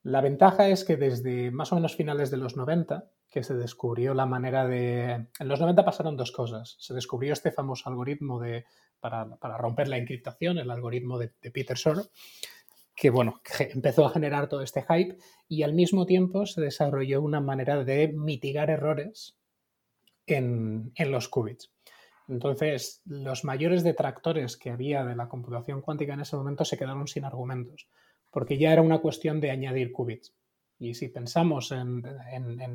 La ventaja es que desde más o menos finales de los 90, que se descubrió la manera de... En los 90 pasaron dos cosas. Se descubrió este famoso algoritmo de para, romper la encriptación, el algoritmo de, Peter Shor, que bueno, empezó a generar todo este hype y al mismo tiempo se desarrolló una manera de mitigar errores en, los qubits. Entonces, los mayores detractores que había de la computación cuántica en ese momento se quedaron sin argumentos, porque ya era una cuestión de añadir qubits. Y si pensamos en,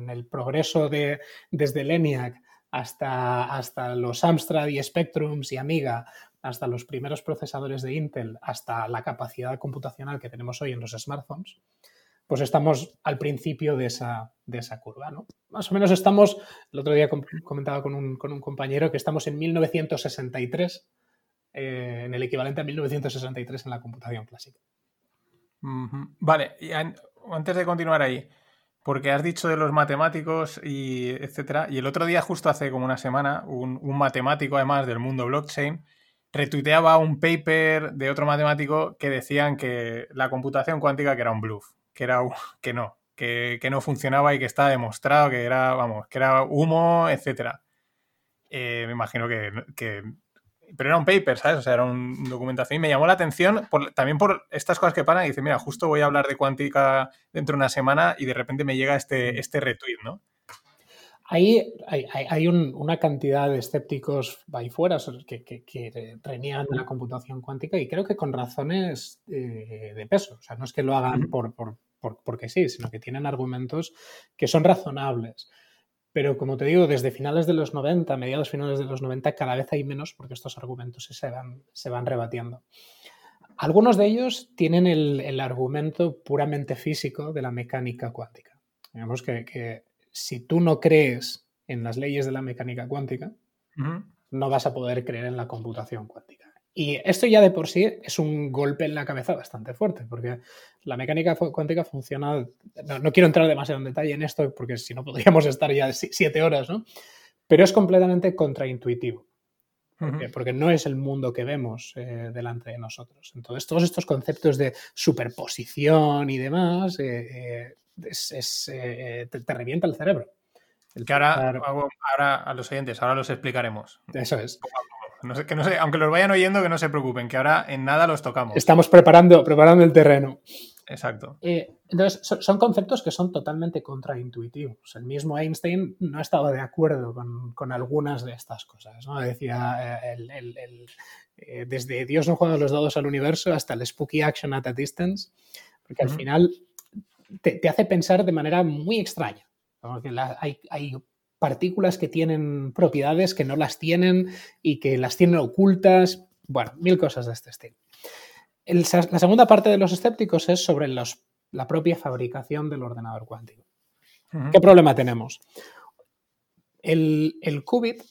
el progreso de, desde ENIAC hasta, hasta los Amstrad y Spectrums y Amiga, hasta los primeros procesadores de Intel, hasta la capacidad computacional que tenemos hoy en los smartphones, pues estamos al principio de esa, de esa curva. ¿no? Más o menos estamos, el otro día comentaba con un, compañero que estamos en 1963, eh, en el equivalente a 1963 en la computación clásica. Vale, y antes de continuar ahí, porque has dicho de los matemáticos y etcétera. Y el otro día, justo hace como una semana, un, matemático, además del mundo blockchain, retuiteaba un paper de otro matemático que decían que la computación cuántica que era un bluff, que era que no, que, no funcionaba y que estaba demostrado que era, vamos, que era humo, etcétera. Eh, me imagino que, que pero era un paper, ¿sabes? O sea, era un documentación y me llamó la atención también por estas cosas que paran y dice, mira, justo voy a hablar de cuántica dentro de una semana y de repente me llega este, este retweet, ¿no? Ahí hay, una cantidad de escépticos ahí fuera que, que, que reniegan la computación cuántica y creo que con razones eh, de peso. O sea, no es que lo hagan por, por, porque sí, sino que tienen argumentos que son razonables. Pero como te digo, desde finales de los 90, mediados finales de los 90, cada vez hay menos porque estos argumentos se van, se van rebatiendo. Algunos de ellos tienen el, argumento puramente físico de la mecánica cuántica. Digamos que, si tú no crees en las leyes de la mecánica cuántica, no vas a poder creer en la computación cuántica. Y esto ya de por sí es un golpe en la cabeza bastante fuerte, porque la mecánica cuántica funciona. No, quiero entrar demasiado en detalle en esto, porque si no podríamos estar ya siete horas, ¿no? Pero es completamente contraintuitivo. Porque, no es el mundo que vemos eh, delante de nosotros. Entonces, todos estos conceptos de superposición y demás eh, eh, te, revienta el cerebro. El que ahora, ahora a los oyentes, ahora los explicaremos. Eso es que no sé, aunque los vayan oyendo, que no se preocupen, que ahora en nada los tocamos. Estamos preparando, preparando el terreno. Exacto. Eh, entonces, son, conceptos que son totalmente contraintuitivos. El mismo Einstein no estaba de acuerdo con, algunas de estas cosas. ¿no? Decía, eh, eh, desde Dios no juega los dados al universo hasta el spooky action at a distance, porque al final te, hace pensar de manera muy extraña. hay, partículas que tienen propiedades que no las tienen y que las tienen ocultas. Bueno, mil cosas de este estilo. la segunda parte de los escépticos es sobre la propia fabricación del ordenador cuántico. ¿Qué problema tenemos? El, el, qubit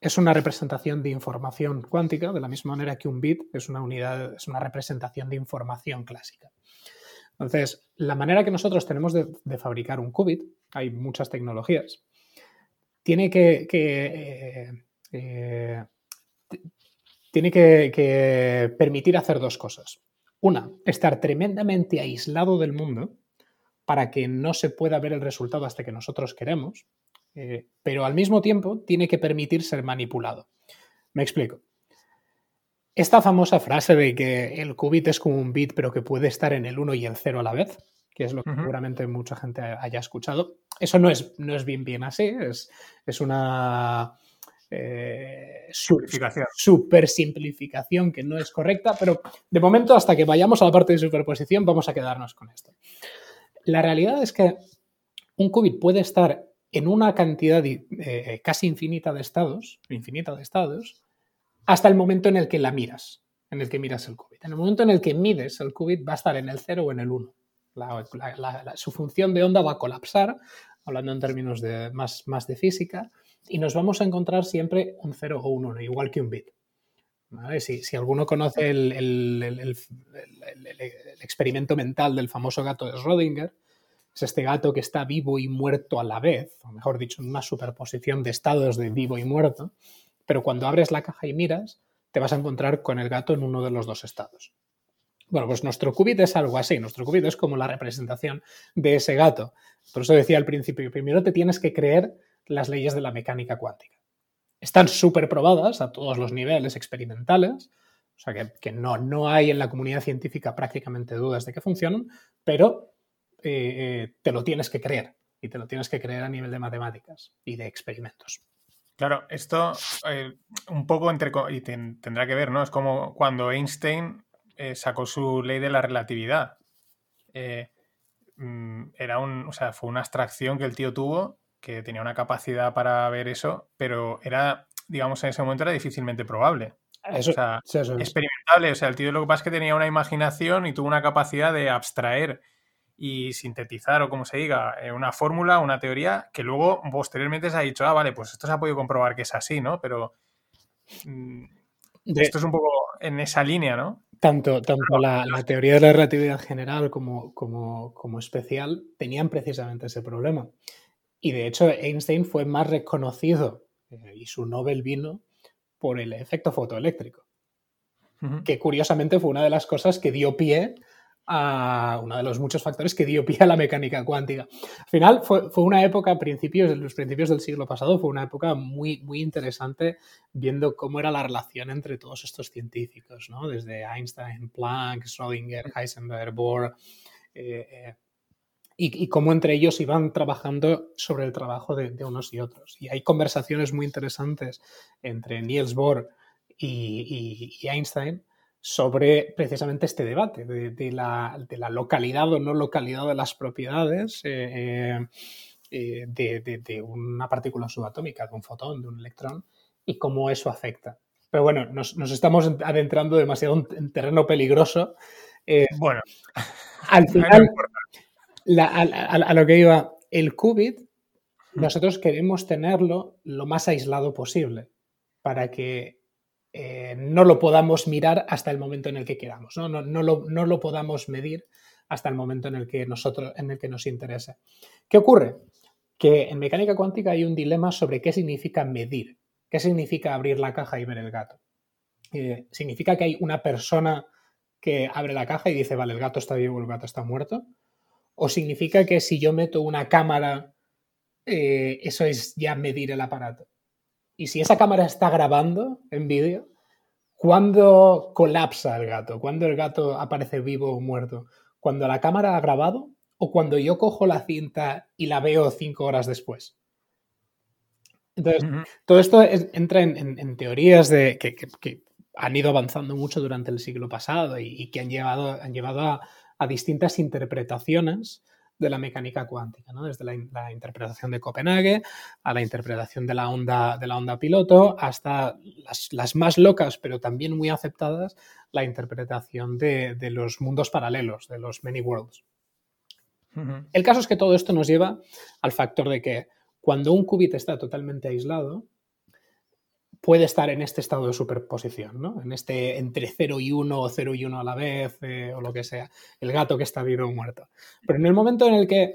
es una representación de información cuántica, de la misma manera que un bit es una unidad, es una representación de información clásica. Entonces, la manera que nosotros tenemos de, fabricar un qubit, hay muchas tecnologías, tiene que, eh, eh, que, permitir hacer dos cosas. Una, estar tremendamente aislado del mundo para que no se pueda ver el resultado hasta que nosotros queremos, eh, pero al mismo tiempo tiene que permitir ser manipulado. Me explico. Esta famosa frase de que el qubit es como un bit, pero que puede estar en el 1 y el 0 a la vez, que es lo que seguramente mucha gente haya escuchado, eso no es, no es bien bien así, es, es una eh, super simplificación que no es correcta, pero de momento hasta que vayamos a la parte de superposición vamos a quedarnos con esto. La realidad es que un qubit puede estar en una cantidad eh, casi infinita de estados, infinita de estados, hasta el momento en el que la miras, en el que miras el qubit. En el momento en el que mides el qubit va a estar en el 0 o en el 1. Su función de onda va a colapsar, hablando en términos de, más, más de física, y nos vamos a encontrar siempre un 0 o un 1, igual que un bit. Si, alguno conoce el, el, experimento mental del famoso gato de Schrödinger, es este gato que está vivo y muerto a la vez, o mejor dicho, en una superposición de estados de vivo y muerto, pero cuando abres la caja y miras, te vas a encontrar con el gato en uno de los dos estados. Bueno, pues nuestro qubit es algo así, nuestro qubit es como la representación de ese gato. Por eso decía al principio, primero te tienes que creer las leyes de la mecánica cuántica. Están súper probadas a todos los niveles experimentales, o sea que, no, no, hay en la comunidad científica prácticamente dudas de que funcionan, pero eh, eh, te lo tienes que creer y te lo tienes que creer a nivel de matemáticas y de experimentos. Claro, esto eh, un poco entre y tendrá que ver, ¿no? Es como cuando Einstein eh, sacó su ley de la relatividad. Eh, mm, era un, o sea, fue una abstracción que el tío tuvo, que tenía una capacidad para ver eso, pero era, digamos, en ese momento era difícilmente probable. o sea, experimentable. O sea, el tío lo que pasa es que tenía una imaginación y tuvo una capacidad de abstraer y sintetizar o como se diga, eh, una fórmula, una teoría, que luego posteriormente se ha dicho, ah, vale, pues esto se ha podido comprobar que es así, ¿no? Pero mm, esto es un poco en esa línea, ¿no? Tanto, tanto la, teoría de la relatividad general como, como, especial tenían precisamente ese problema. Y de hecho, Einstein fue más reconocido eh, y su Nobel vino por el efecto fotoeléctrico, que curiosamente fue una de las cosas que dio pie a uno de los muchos factores que dio pie a la mecánica cuántica. Al final fue, una época, principios, los principios del siglo pasado, fue una época muy, muy interesante viendo cómo era la relación entre todos estos científicos, ¿no? desde Einstein, Planck, Schrödinger, Heisenberg, Bohr, eh, eh, y, cómo entre ellos iban trabajando sobre el trabajo de, unos y otros. Y hay conversaciones muy interesantes entre Niels Bohr y Einstein sobre precisamente este debate de, la, localidad o no localidad de las propiedades eh, eh, de, una partícula subatómica, de un fotón, de un electrón, y cómo eso afecta. Pero bueno, nos, estamos adentrando demasiado en terreno peligroso. Eh, bueno, al final, a, lo que iba, el qubit, nosotros queremos tenerlo lo más aislado posible para que eh, no lo podamos mirar hasta el momento en el que queramos, ¿no? No, lo, podamos medir hasta el momento en el que nosotros, en el que nos interese. ¿Qué ocurre? Que en mecánica cuántica hay un dilema sobre qué significa medir, qué significa abrir la caja y ver el gato. Eh, ¿Significa que hay una persona que abre la caja y dice, vale, el gato está vivo, el gato está muerto? ¿O significa que si yo meto una cámara, eh, eso es ya medir el aparato? Y si esa cámara está grabando en vídeo, ¿cuándo colapsa el gato? ¿Cuándo el gato aparece vivo o muerto? ¿Cuando la cámara ha grabado o cuando yo cojo la cinta y la veo cinco horas después? Entonces, todo esto entra en, teorías de, que, han ido avanzando mucho durante el siglo pasado y, que han llevado, han llevado a, distintas interpretaciones de la mecánica cuántica, ¿no? desde la, interpretación de Copenhague a la interpretación de la onda, de la onda piloto, hasta las, más locas, pero también muy aceptadas, la interpretación de, los mundos paralelos, de los many worlds. El caso es que todo esto nos lleva al factor de que cuando un qubit está totalmente aislado, puede estar en este estado de superposición, ¿no? En este entre 0 y 1 o 0 y 1 a la vez eh, o lo que sea, el gato que está vivo o muerto. Pero en el momento en el que,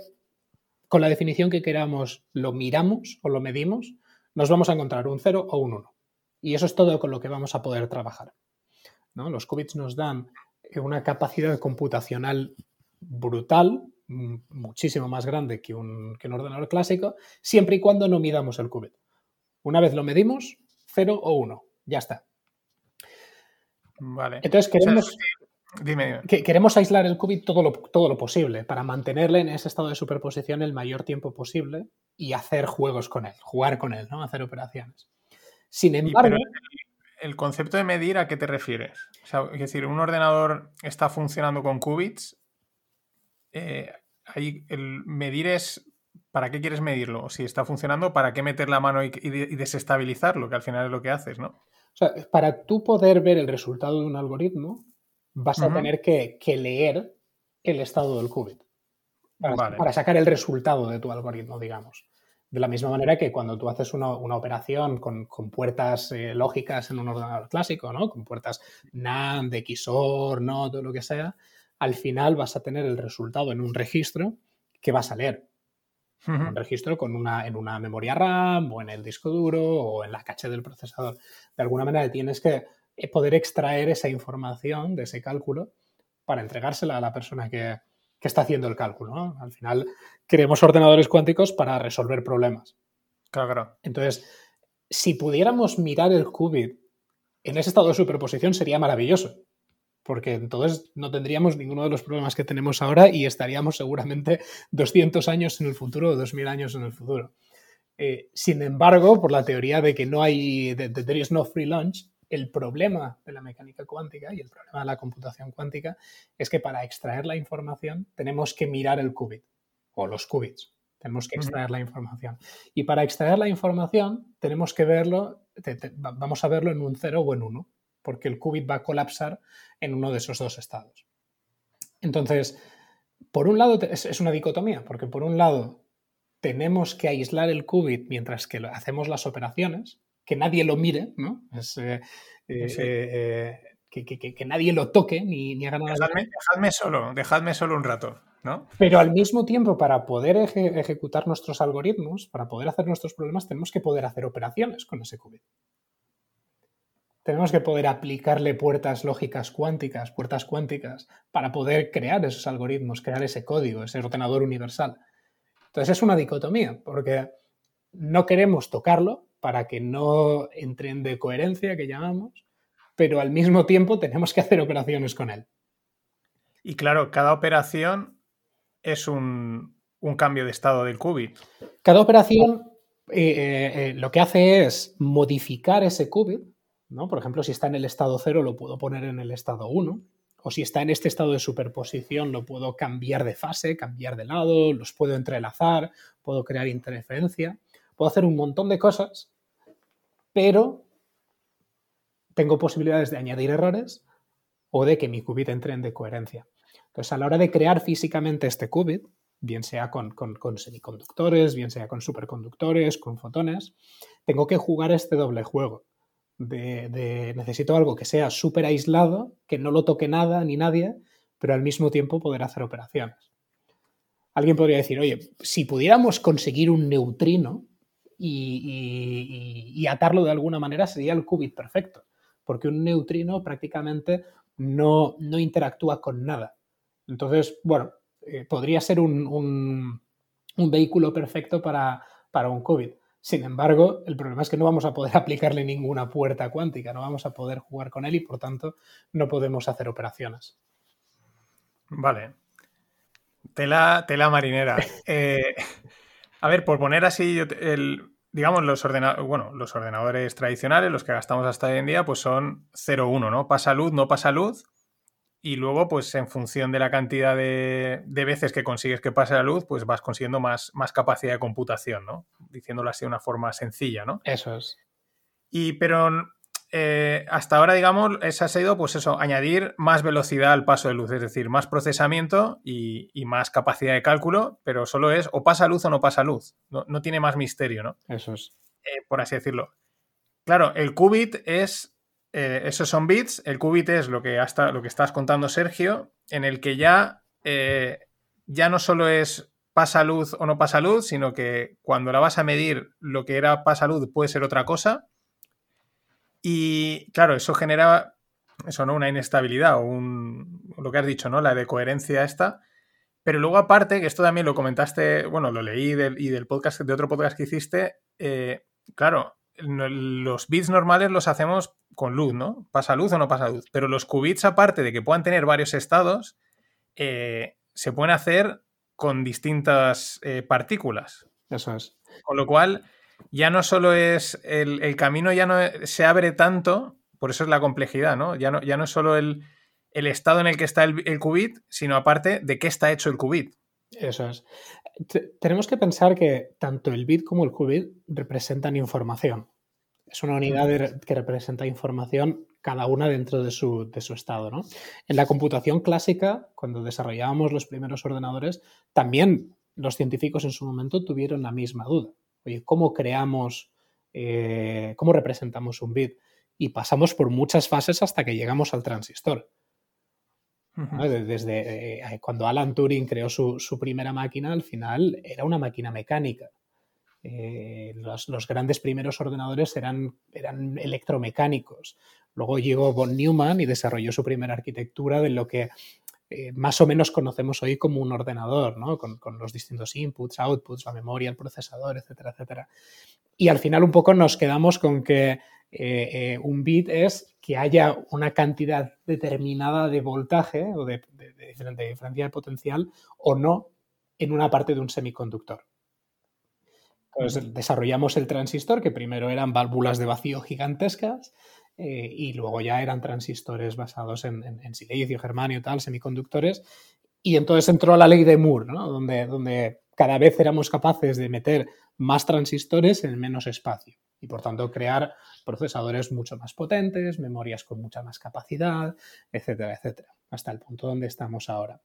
con la definición que queramos, lo miramos o lo medimos, nos vamos a encontrar un 0 o un 1. Y eso es todo con lo que vamos a poder trabajar. Los qubits nos dan una capacidad computacional brutal, muchísimo más grande que un, que un ordenador clásico, siempre y cuando no midamos el qubit. Una vez lo medimos, 0 o 1. Ya está. Vale. Entonces queremos, queremos aislar el qubit todo lo, todo lo posible para mantenerle en ese estado de superposición el mayor tiempo posible y hacer juegos con él, jugar con él, ¿no? Hacer operaciones. Sin embargo. el, concepto de medir, ¿a qué te refieres? es decir, un ordenador está funcionando con qubits. Eh, ahí el medir es ¿para qué quieres medirlo? Si está funcionando, ¿para qué meter la mano y, desestabilizarlo? Que al final es lo que haces, ¿no? O sea, para tú poder ver el resultado de un algoritmo, vas a tener que, leer el estado del qubit. Para, sacar el resultado de tu algoritmo, digamos. De la misma manera que cuando tú haces una, operación con, puertas eh, lógicas en un ordenador clásico, ¿no? Con puertas NAND, XOR, no, todo lo que sea, al final vas a tener el resultado en un registro que vas a leer un registro con una, en una memoria RAM o en el disco duro o en la caché del procesador. De alguna manera tienes que eh, poder extraer esa información de ese cálculo para entregársela a la persona que, está haciendo el cálculo. Al final queremos ordenadores cuánticos para resolver problemas. Claro, claro. Entonces, si pudiéramos mirar el qubit en ese estado de superposición sería maravilloso porque entonces no tendríamos ninguno de los problemas que tenemos ahora y estaríamos seguramente 200 años en el futuro o 2000 años en el futuro. Eh, sin embargo, por la teoría de que no hay, de, there is no free lunch, el problema de la mecánica cuántica y el problema de la computación cuántica es que para extraer la información tenemos que mirar el qubit o los qubits. Tenemos que extraer la información. Y para extraer la información tenemos que verlo, vamos a verlo en un 0 o en 1 porque el qubit va a colapsar en uno de esos dos estados. Entonces, por un lado es una dicotomía, porque por un lado tenemos que aislar el qubit mientras que hacemos las operaciones, que nadie lo mire, ¿no? Eh, eh, eh, que, nadie lo toque ni, ni haga nada. Dejadme, solo, dejadme solo un rato. ¿no? Pero al mismo tiempo, para poder ejecutar nuestros algoritmos, para poder hacer nuestros problemas, tenemos que poder hacer operaciones con ese qubit tenemos que poder aplicarle puertas lógicas cuánticas, puertas cuánticas, para poder crear esos algoritmos, crear ese código, ese ordenador universal. Entonces es una dicotomía, porque no queremos tocarlo para que no entren de coherencia, que llamamos, pero al mismo tiempo tenemos que hacer operaciones con él. Y claro, cada operación es un, cambio de estado del qubit. Cada operación eh, eh, eh, lo que hace es modificar ese qubit por ejemplo, si está en el estado 0 lo puedo poner en el estado 1, o si está en este estado de superposición lo puedo cambiar de fase, cambiar de lado, los puedo entrelazar, puedo crear interferencia, puedo hacer un montón de cosas, pero tengo posibilidades de añadir errores o de que mi qubit entre en decoherencia. Entonces, a la hora de crear físicamente este qubit, bien sea con, semiconductores, bien sea con superconductores, con fotones, tengo que jugar este doble juego de, necesito algo que sea súper aislado, que no lo toque nada ni nadie, pero al mismo tiempo poder hacer operaciones. Alguien podría decir, oye, si pudiéramos conseguir un neutrino y, atarlo de alguna manera sería el qubit perfecto, porque un neutrino prácticamente no, interactúa con nada. Entonces, bueno, eh, podría ser un, vehículo perfecto para, para un qubit. Sin embargo, el problema es que no vamos a poder aplicarle ninguna puerta cuántica, no vamos a poder jugar con él y por tanto no podemos hacer operaciones. Vale. Tela, tela marinera. Eh, a ver, por poner así, el, digamos, los, bueno, los ordenadores tradicionales, los que gastamos hasta hoy en día, pues son 0-1, ¿no? Pasa luz, no pasa luz. Y luego, pues en función de la cantidad de, veces que consigues que pase la luz, pues vas consiguiendo más, más capacidad de computación, ¿no? Diciéndolo así de una forma sencilla, ¿no? Eso es. Y pero eh, hasta ahora, digamos, esa ha sido, pues eso, añadir más velocidad al paso de luz, es decir, más procesamiento y, más capacidad de cálculo, pero solo es o pasa luz o no pasa luz. No, tiene más misterio, ¿no? Eso es. Eh, por así decirlo. Claro, el qubit es. Eh, esos son bits. El qubit es lo que, hasta, lo que estás contando, Sergio, en el que ya, ya no solo es pasa luz o no pasa luz, sino que cuando la vas a medir, lo que era pasa luz puede ser otra cosa y claro, eso genera eso, ¿no? Una inestabilidad o un, lo que has dicho, ¿no? La de coherencia esta. Pero luego aparte, que esto también lo comentaste, bueno, lo leí del, y del podcast, de otro podcast que hiciste, eh, claro, los bits normales los hacemos con luz, ¿no? Pasa luz o no pasa luz. Pero los qubits, aparte de que puedan tener varios estados, eh, se pueden hacer con distintas eh, partículas. Eso es. Con lo cual, ya no solo es el, camino, ya no se abre tanto, por eso es la complejidad, ¿no? Ya no, ya no es solo el, estado en el que está el, el, qubit, sino aparte de qué está hecho el qubit. Eso es. Tenemos que pensar que tanto el bit como el qubit representan información. Es una unidad que representa información cada una dentro de su, de su estado. ¿no? En la computación clásica, cuando desarrollábamos los primeros ordenadores, también los científicos en su momento tuvieron la misma duda oye, ¿cómo creamos, eh, cómo representamos un bit? Y pasamos por muchas fases hasta que llegamos al transistor. Desde eh, cuando Alan Turing creó su, primera máquina, al final era una máquina mecánica. Eh, los, grandes primeros ordenadores eran, eran electromecánicos. Luego llegó von Neumann y desarrolló su primera arquitectura de lo que eh, más o menos conocemos hoy como un ordenador, ¿no? Con, los distintos inputs, outputs, la memoria, el procesador, etcétera, etcétera. Y al final un poco nos quedamos con que eh, eh, un bit es que haya una cantidad determinada de voltaje o de, diferencia de potencial o no en una parte de un semiconductor. Entonces desarrollamos el transistor, que primero eran válvulas de vacío gigantescas, eh, y luego ya eran transistores basados en, silicio, germanio, tal, semiconductores. Y entonces entró la ley de Moore, ¿no? donde, donde cada vez éramos capaces de meter más transistores en menos espacio y por tanto crear procesadores mucho más potentes, memorias con mucha más capacidad, etcétera, etcétera, hasta el punto donde estamos ahora.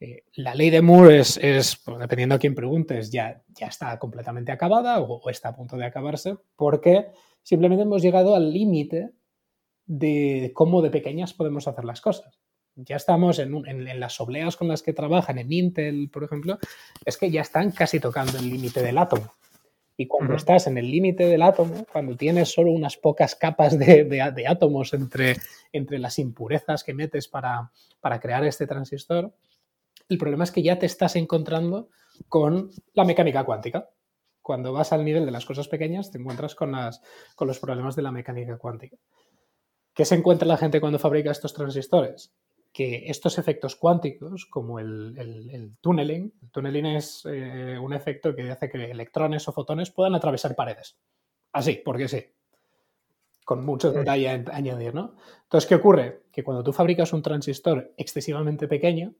Eh, la ley de Moore es, pues, dependiendo a quién preguntes, ya, ya está completamente acabada o, o, está a punto de acabarse, porque simplemente hemos llegado al límite de cómo de pequeñas podemos hacer las cosas. Ya estamos en, las obleas con las que trabajan, en Intel, por ejemplo, es que ya están casi tocando el límite del átomo. Y cuando estás en el límite del átomo, cuando tienes solo unas pocas capas de, átomos entre, entre, las impurezas que metes para, para, crear este transistor, el problema es que ya te estás encontrando con la mecánica cuántica. Cuando vas al nivel de las cosas pequeñas, te encuentras con, las, con los problemas de la mecánica cuántica. ¿Qué se encuentra la gente cuando fabrica estos transistores? Que estos efectos cuánticos, como el, el, tunneling, el tunneling es eh, un efecto que hace que electrones o fotones puedan atravesar paredes. Así, porque sí. Con mucho detalle a añadir, ¿no? Entonces, ¿qué ocurre? Que cuando tú fabricas un transistor excesivamente pequeño,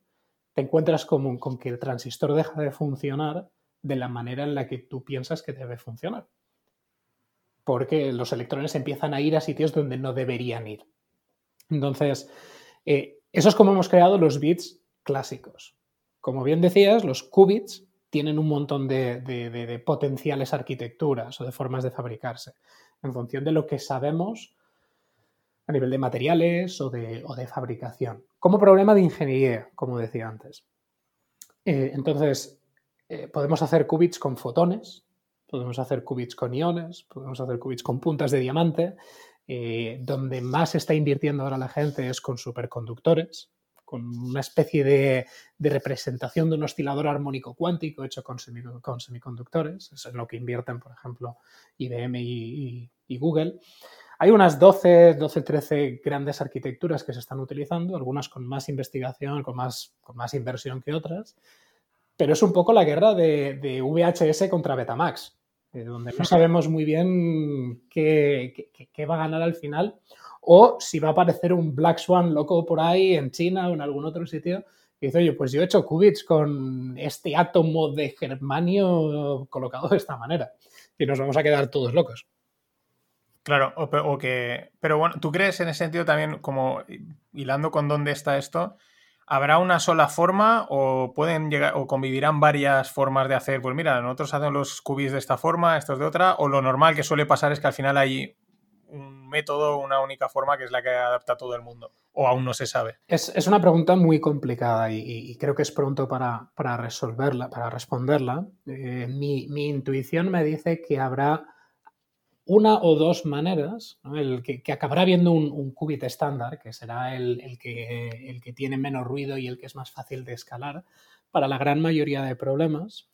te encuentras con que el transistor deja de funcionar de la manera en la que tú piensas que debe funcionar porque los electrones empiezan a ir a sitios donde no deberían ir. Entonces, eh, eso es como hemos creado los bits clásicos. Como bien decías, los qubits tienen un montón de, potenciales arquitecturas o de formas de fabricarse, en función de lo que sabemos a nivel de materiales o de, fabricación, como problema de ingeniería, como decía antes. Eh, entonces, eh, podemos hacer qubits con fotones, podemos hacer qubits con iones, podemos hacer qubits con puntas de diamante. Eh, donde más está invirtiendo ahora la gente es con superconductores, con una especie de, representación de un oscilador armónico cuántico hecho con, semiconductores. Eso es lo que invierten, por ejemplo, IBM y, Google. Hay unas 12, 12, 13 grandes arquitecturas que se están utilizando, algunas con más investigación, con más, con más inversión que otras, pero es un poco la guerra de, de VHS contra Betamax. Donde no sabemos muy bien qué, va a ganar al final o si va a aparecer un Black Swan loco por ahí en China o en algún otro sitio y dice, oye, pues yo he hecho qubits con este átomo de germanio colocado de esta manera y nos vamos a quedar todos locos. Claro, o, que. Pero bueno, ¿tú crees en ese sentido también, como hilando con dónde está esto? ¿Habrá una sola forma o pueden llegar o convivirán varias formas de hacer? Pues mira, nosotros hacemos los qubits de esta forma, estos de otra, o lo normal que suele pasar es que al final hay un método, una única forma que es la que adapta a todo el mundo, o aún no se sabe. Es, una pregunta muy complicada y, creo que es pronto para, resolverla, para responderla. Eh, mi, mi intuición me dice que habrá una o dos maneras, el que, acabará viendo un, qubit estándar, que será el, que, el, que, tiene menos ruido y el que es más fácil de escalar para la gran mayoría de problemas.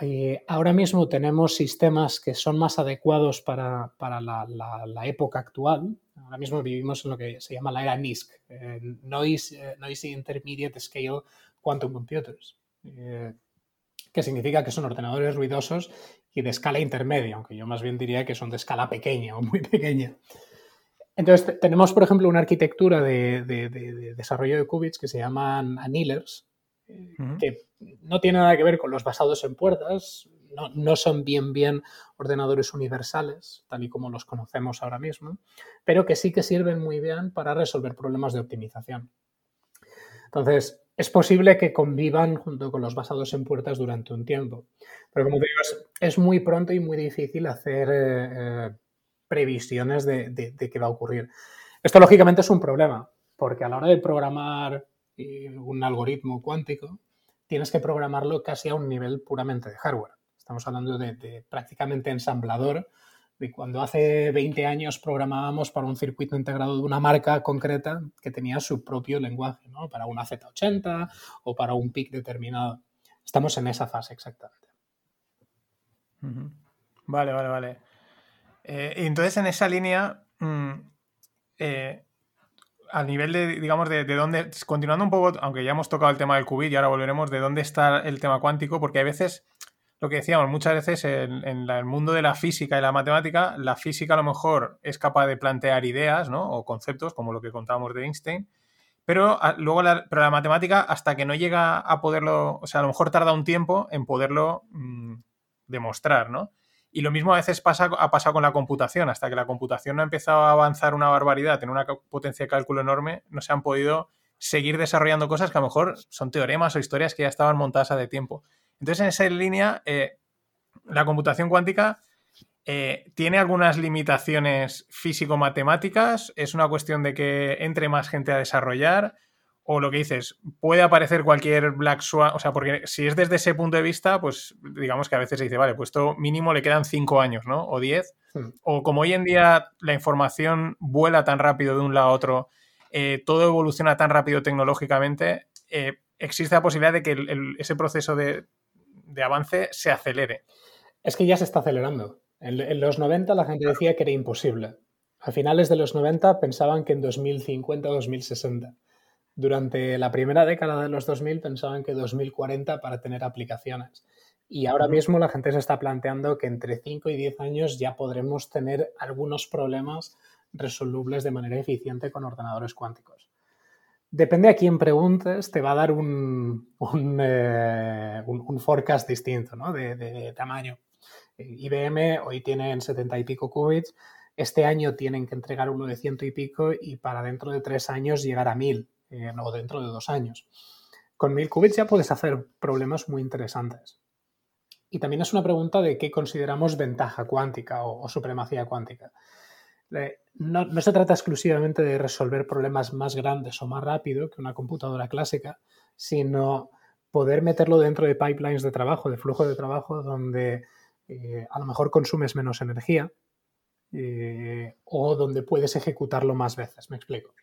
Eh, ahora mismo tenemos sistemas que son más adecuados para, la, época actual. Ahora mismo vivimos en lo que se llama la era NISC, eh, Noise, Intermediate Scale Quantum Computers, eh, que significa que son ordenadores ruidosos y de escala intermedia, aunque yo más bien diría que son de escala pequeña o muy pequeña. Entonces, tenemos, por ejemplo, una arquitectura de, desarrollo de qubits que se llaman annealers, eh, que no tiene nada que ver con los basados en puertas, no, no, son bien bien ordenadores universales, tal y como los conocemos ahora mismo, pero que sí que sirven muy bien para resolver problemas de optimización. Entonces, es posible que convivan junto con los basados en puertas durante un tiempo. Pero como te digo, es, muy pronto y muy difícil hacer eh, eh, previsiones de, qué va a ocurrir. Esto lógicamente es un problema, porque a la hora de programar eh, un algoritmo cuántico, tienes que programarlo casi a un nivel puramente de hardware. Estamos hablando de prácticamente ensamblador de cuando hace 20 años programábamos para un circuito integrado de una marca concreta que tenía su propio lenguaje, ¿no? Para una Z80 o para un PIC determinado. Estamos en esa fase exactamente. Vale, vale, vale. Eh, entonces en esa línea, mm, eh, a nivel de, digamos, de, de, dónde, continuando un poco, aunque ya hemos tocado el tema del qubit y ahora volveremos, de dónde está el tema cuántico, porque hay veces lo que decíamos, muchas veces en, el mundo de la física y la matemática, la física a lo mejor es capaz de plantear ideas ¿no? o conceptos, como lo que contábamos de Einstein, pero luego la, pero la matemática, hasta que no llega a poderlo, o sea, a lo mejor tarda un tiempo en poderlo mm, demostrar, ¿no? Y lo mismo a veces pasa, ha pasado con la computación, hasta que la computación no ha empezado a avanzar una barbaridad, tiene una potencia de cálculo enorme, no se han podido seguir desarrollando cosas que a lo mejor son teoremas o historias que ya estaban montadas de tiempo. Entonces, en esa línea, eh, la computación cuántica eh, tiene algunas limitaciones físico-matemáticas, es una cuestión de que entre más gente a desarrollar, o lo que dices, puede aparecer cualquier Black Swan, o sea, porque si es desde ese punto de vista, pues digamos que a veces se dice, vale, pues esto mínimo le quedan cinco años, ¿no? O diez. Hmm. O como hoy en día la información vuela tan rápido de un lado a otro, eh, todo evoluciona tan rápido tecnológicamente, existe la posibilidad de que ese proceso de, de avance se acelere. Es que ya se está acelerando. En, los 90 la gente decía que era imposible. A finales de los 90 pensaban que en 2050 o 2060. Durante la primera década de los 2000 pensaban que 2040 para tener aplicaciones. Y ahora mismo la gente se está planteando que entre 5 y 10 años ya podremos tener algunos problemas resolubles de manera eficiente con ordenadores cuánticos. Depende a quién preguntes, te va a dar un, un, eh, forecast distinto ¿no? de, tamaño. IBM hoy tienen 70 y pico qubits, este año tienen que entregar uno de ciento y pico y para dentro de tres años llegar a mil, eh, o dentro de dos años. Con mil qubits ya puedes hacer problemas muy interesantes. Y también es una pregunta de qué consideramos ventaja cuántica o supremacía cuántica no, se trata exclusivamente de resolver problemas más grandes o más rápido que una computadora clásica, sino poder meterlo dentro de pipelines de trabajo, de flujo de trabajo, donde eh, a lo mejor consumes menos energía eh, o donde puedes ejecutarlo más veces. Me explico.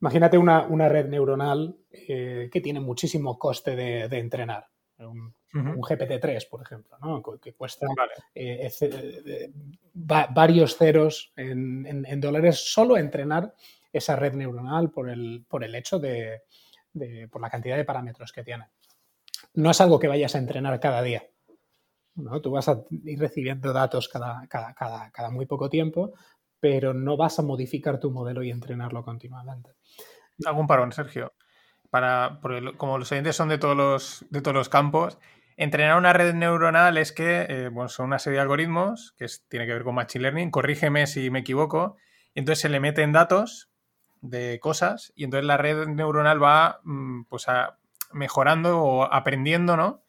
Imagínate una, red neuronal eh, que tiene muchísimo coste de entrenar un, GPT-3, por ejemplo, que cuesta eh, eh, varios ceros en, dólares solo entrenar esa red neuronal por el, por el hecho de, por la cantidad de parámetros que tiene. No es algo que vayas a entrenar cada día. ¿no? Tú vas a ir recibiendo datos cada, cada, cada, muy poco tiempo, pero no vas a modificar tu modelo y entrenarlo continuamente. Algún parón, Sergio. Para, como los oyentes son de todos los, de todos los campos, entrenar una red neuronal es que eh, bueno, son una serie de algoritmos que tiene que ver con Machine Learning. Corrígeme si me equivoco. entonces se le meten datos de cosas y entonces la red neuronal va mm, pues mejorando o aprendiendo, ¿no?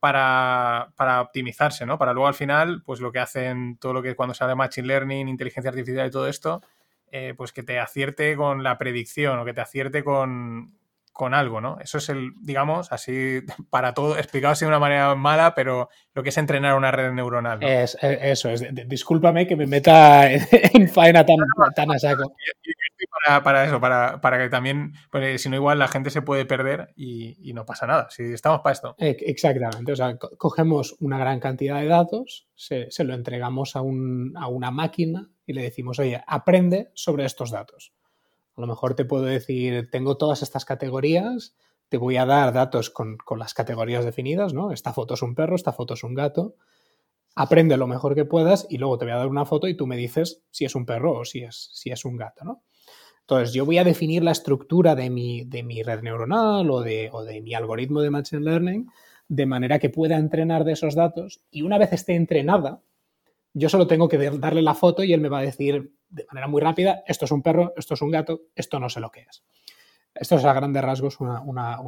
Para, optimizarse, ¿no? Para luego al final, pues lo que hacen todo lo que cuando de Machine Learning, inteligencia artificial y todo esto, eh, pues que te acierte con la predicción o que te acierte con, con algo, ¿no? Eso es el, digamos, así para todo, explicado así de una manera mala, pero lo que es entrenar una red neuronal. Es, e, eso es. Discúlpame que me meta en faena tan, tan a saco. Para, para, eso, para, para, que también, pues, si no, igual la gente se puede perder y, no pasa nada. Si estamos para esto. Exactamente. O sea, cogemos una gran cantidad de datos, se, se lo entregamos a, un, a una máquina y le decimos, oye, aprende sobre estos datos. A lo mejor te puedo decir, tengo todas estas categorías, te voy a dar datos con, las categorías definidas, ¿no? Esta foto es un perro, esta foto es un gato. Aprende lo mejor que puedas y luego te voy a dar una foto y tú me dices si es un perro o si es, si es un gato, ¿no? Entonces, yo voy a definir la estructura de mi, de mi red neuronal o de, o de mi algoritmo de Machine Learning de manera que pueda entrenar de esos datos y una vez esté entrenada, yo solo tengo que darle la foto y él me va a decir de manera muy rápida, esto es un perro, esto es un gato, esto no sé lo que es. Esto es a grandes rasgos una,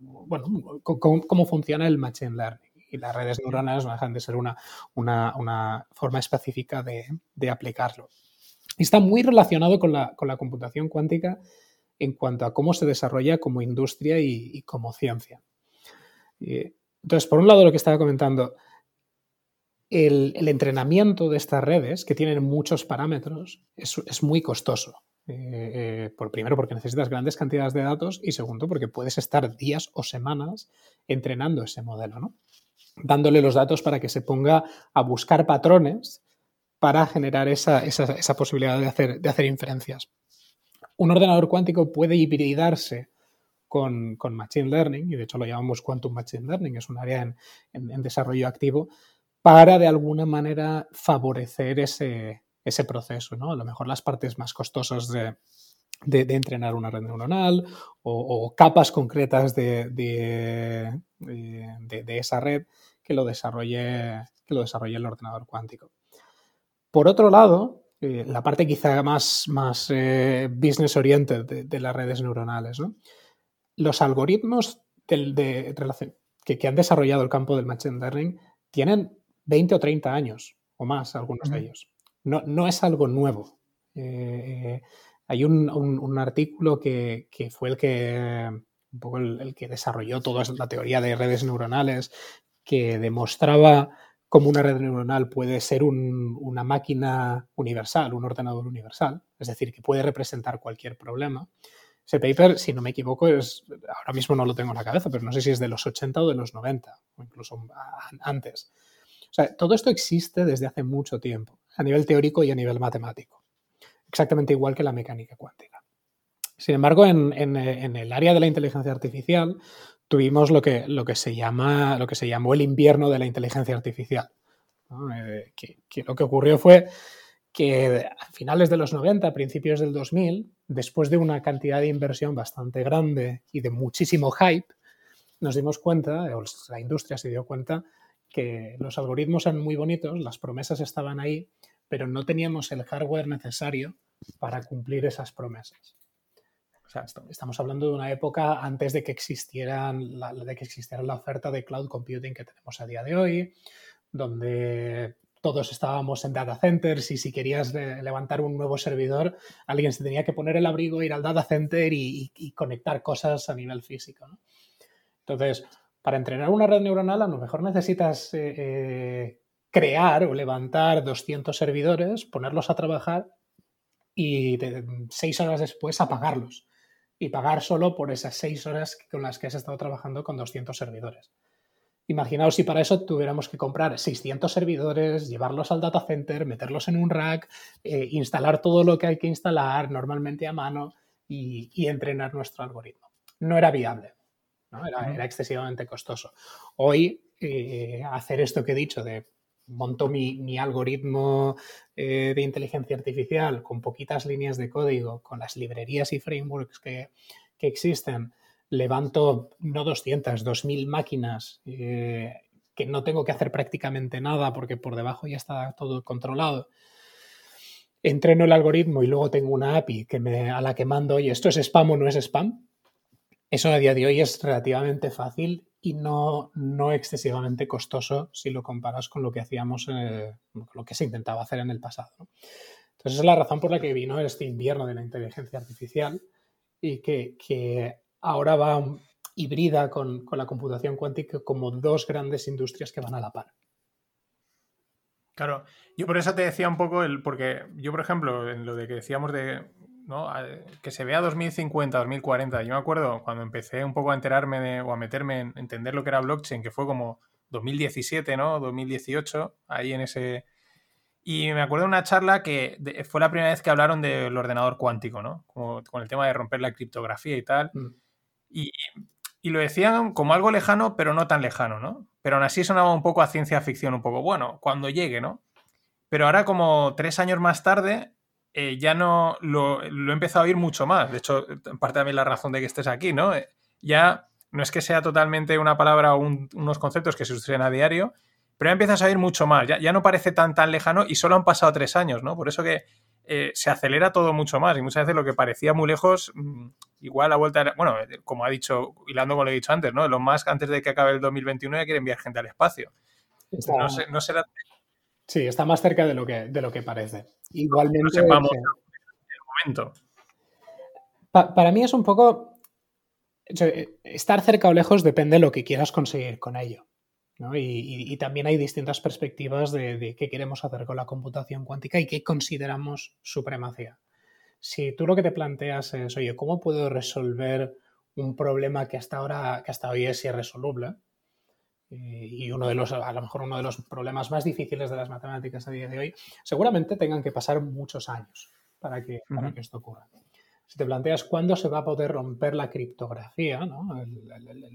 bueno, cómo, funciona el Machine Learning. Y las redes neuronales dejan de ser una, una forma específica de, aplicarlo. Y está muy relacionado con la, computación cuántica en cuanto a cómo se desarrolla como industria y, como ciencia. entonces, por un lado, lo que estaba comentando, el, entrenamiento de estas redes, que tienen muchos parámetros, es, muy costoso. Eh, eh, por primero, porque necesitas grandes cantidades de datos y segundo, porque puedes estar días o semanas entrenando ese modelo, ¿no? dándole los datos para que se ponga a buscar patrones para generar esa, posibilidad de hacer, de hacer, inferencias. Un ordenador cuántico puede hibridarse con, Machine Learning, y de hecho lo llamamos Quantum Machine Learning, es un área en desarrollo activo, para de alguna manera favorecer ese, proceso, ¿no? A lo mejor las partes más costosas de, entrenar una red neuronal o, capas concretas de, esa red que lo, desarrolle, que lo desarrolle el ordenador cuántico. Por otro lado, eh, la parte quizá más, más eh, business oriented de, las redes neuronales, los algoritmos de, que, que han desarrollado el campo del machine learning tienen 20 o 30 años o más, algunos de ellos. No, no es algo nuevo. Eh, hay un, artículo que, fue el que un poco el, que desarrolló toda la teoría de redes neuronales, que demostraba cómo una red neuronal puede ser una máquina universal, un ordenador universal, es decir, que puede representar cualquier problema. Ese paper, si no me equivoco, es, ahora mismo no lo tengo en la cabeza, pero no sé si es de los 80 o de los 90, o incluso antes. O sea, todo esto existe desde hace mucho tiempo, a nivel teórico y a nivel matemático. Exactamente igual que la mecánica cuántica. Sin embargo, en, el área de la inteligencia artificial tuvimos lo que, lo que, se, llama, lo que se llamó el invierno de la inteligencia artificial. Eh, que, lo que ocurrió fue que a finales de los 90, principios del 2000, después de una cantidad de inversión bastante grande y de muchísimo hype, nos dimos cuenta, o la industria se dio cuenta, que los algoritmos eran muy bonitos, las promesas estaban ahí, pero no teníamos el hardware necesario para cumplir esas promesas. O sea, estamos hablando de una época antes de que, existieran la, de que existiera la oferta de cloud computing que tenemos a día de hoy, donde todos estábamos en data centers y si querías levantar un nuevo servidor, alguien se tenía que poner el abrigo, ir al data center y, conectar cosas a nivel físico. Entonces, para entrenar una red neuronal a lo mejor necesitas eh, eh, crear o levantar 200 servidores, ponerlos a trabajar y seis horas después apagarlos. Y pagar solo por esas seis horas con las que has estado trabajando con 200 servidores. Imaginaos si para eso tuviéramos que comprar 600 servidores, llevarlos al data center, meterlos en un rack, eh, instalar todo lo que hay que instalar normalmente a mano y entrenar nuestro algoritmo. No era viable. Era, excesivamente costoso. Hoy eh, hacer esto que he dicho de monto mi, algoritmo eh, de inteligencia artificial con poquitas líneas de código, con las librerías y frameworks que, existen, levanto no 200, 2000 máquinas eh, que no tengo que hacer prácticamente nada porque por debajo ya está todo controlado. Entreno el algoritmo y luego tengo una API que me, a la que mando, oye, ¿esto es spam o no es spam? Eso a día de hoy es relativamente fácil y no, no excesivamente costoso si lo comparas con lo que hacíamos, eh, lo que se intentaba hacer en el pasado. Entonces, es la razón por la que vino este invierno de la inteligencia artificial y que, ahora va híbrida con, con, la computación cuántica como dos grandes industrias que van a la par. Claro, yo por eso te decía un poco el, porque yo, por ejemplo, en lo de que decíamos de que se vea 2050, 2040. Yo me acuerdo cuando empecé un poco a enterarme o a meterme en entender lo que era blockchain, que fue como 2017, ¿no? 2018, ahí en ese... Y me acuerdo de una charla que fue la primera vez que hablaron del ordenador cuántico, ¿no? con el tema de romper la criptografía y tal. Mm. Y, y, lo decían como algo lejano, pero no tan lejano, ¿no? Pero aún así sonaba un poco a ciencia ficción, un poco, bueno, cuando llegue, ¿no? Pero ahora como tres años más tarde eh, ya no lo, he empezado a oír mucho más. De hecho, en parte también la razón de que estés aquí, ¿no? Eh, ya no es que sea totalmente una palabra o unos conceptos que se usen a diario, pero ya empiezas a oír mucho más. Ya, no parece tan tan lejano y solo han pasado tres años, ¿no? Por eso que eh, se acelera todo mucho más y muchas veces lo que parecía muy lejos, mm, igual a vuelta, bueno, como ha dicho, hilando con lo he dicho antes, ¿no? Los más antes de que acabe el 2021 ya quieren enviar gente al espacio. No, sé, no será Sí, está más cerca de lo que, de lo que parece. Igualmente. No el momento. para mí es un poco. Estar cerca o lejos depende de lo que quieras conseguir con ello. Y, también hay distintas perspectivas de, qué queremos hacer con la computación cuántica y qué consideramos supremacía. Si tú lo que te planteas es, oye, ¿cómo puedo resolver un problema que hasta ahora, que hasta hoy es irresoluble? Eh, y uno de los, a lo mejor uno de los problemas más difíciles de las matemáticas a día de hoy, seguramente tengan que pasar muchos años para que, para que esto ocurra. Si te planteas cuándo se va a poder romper la criptografía, ¿no?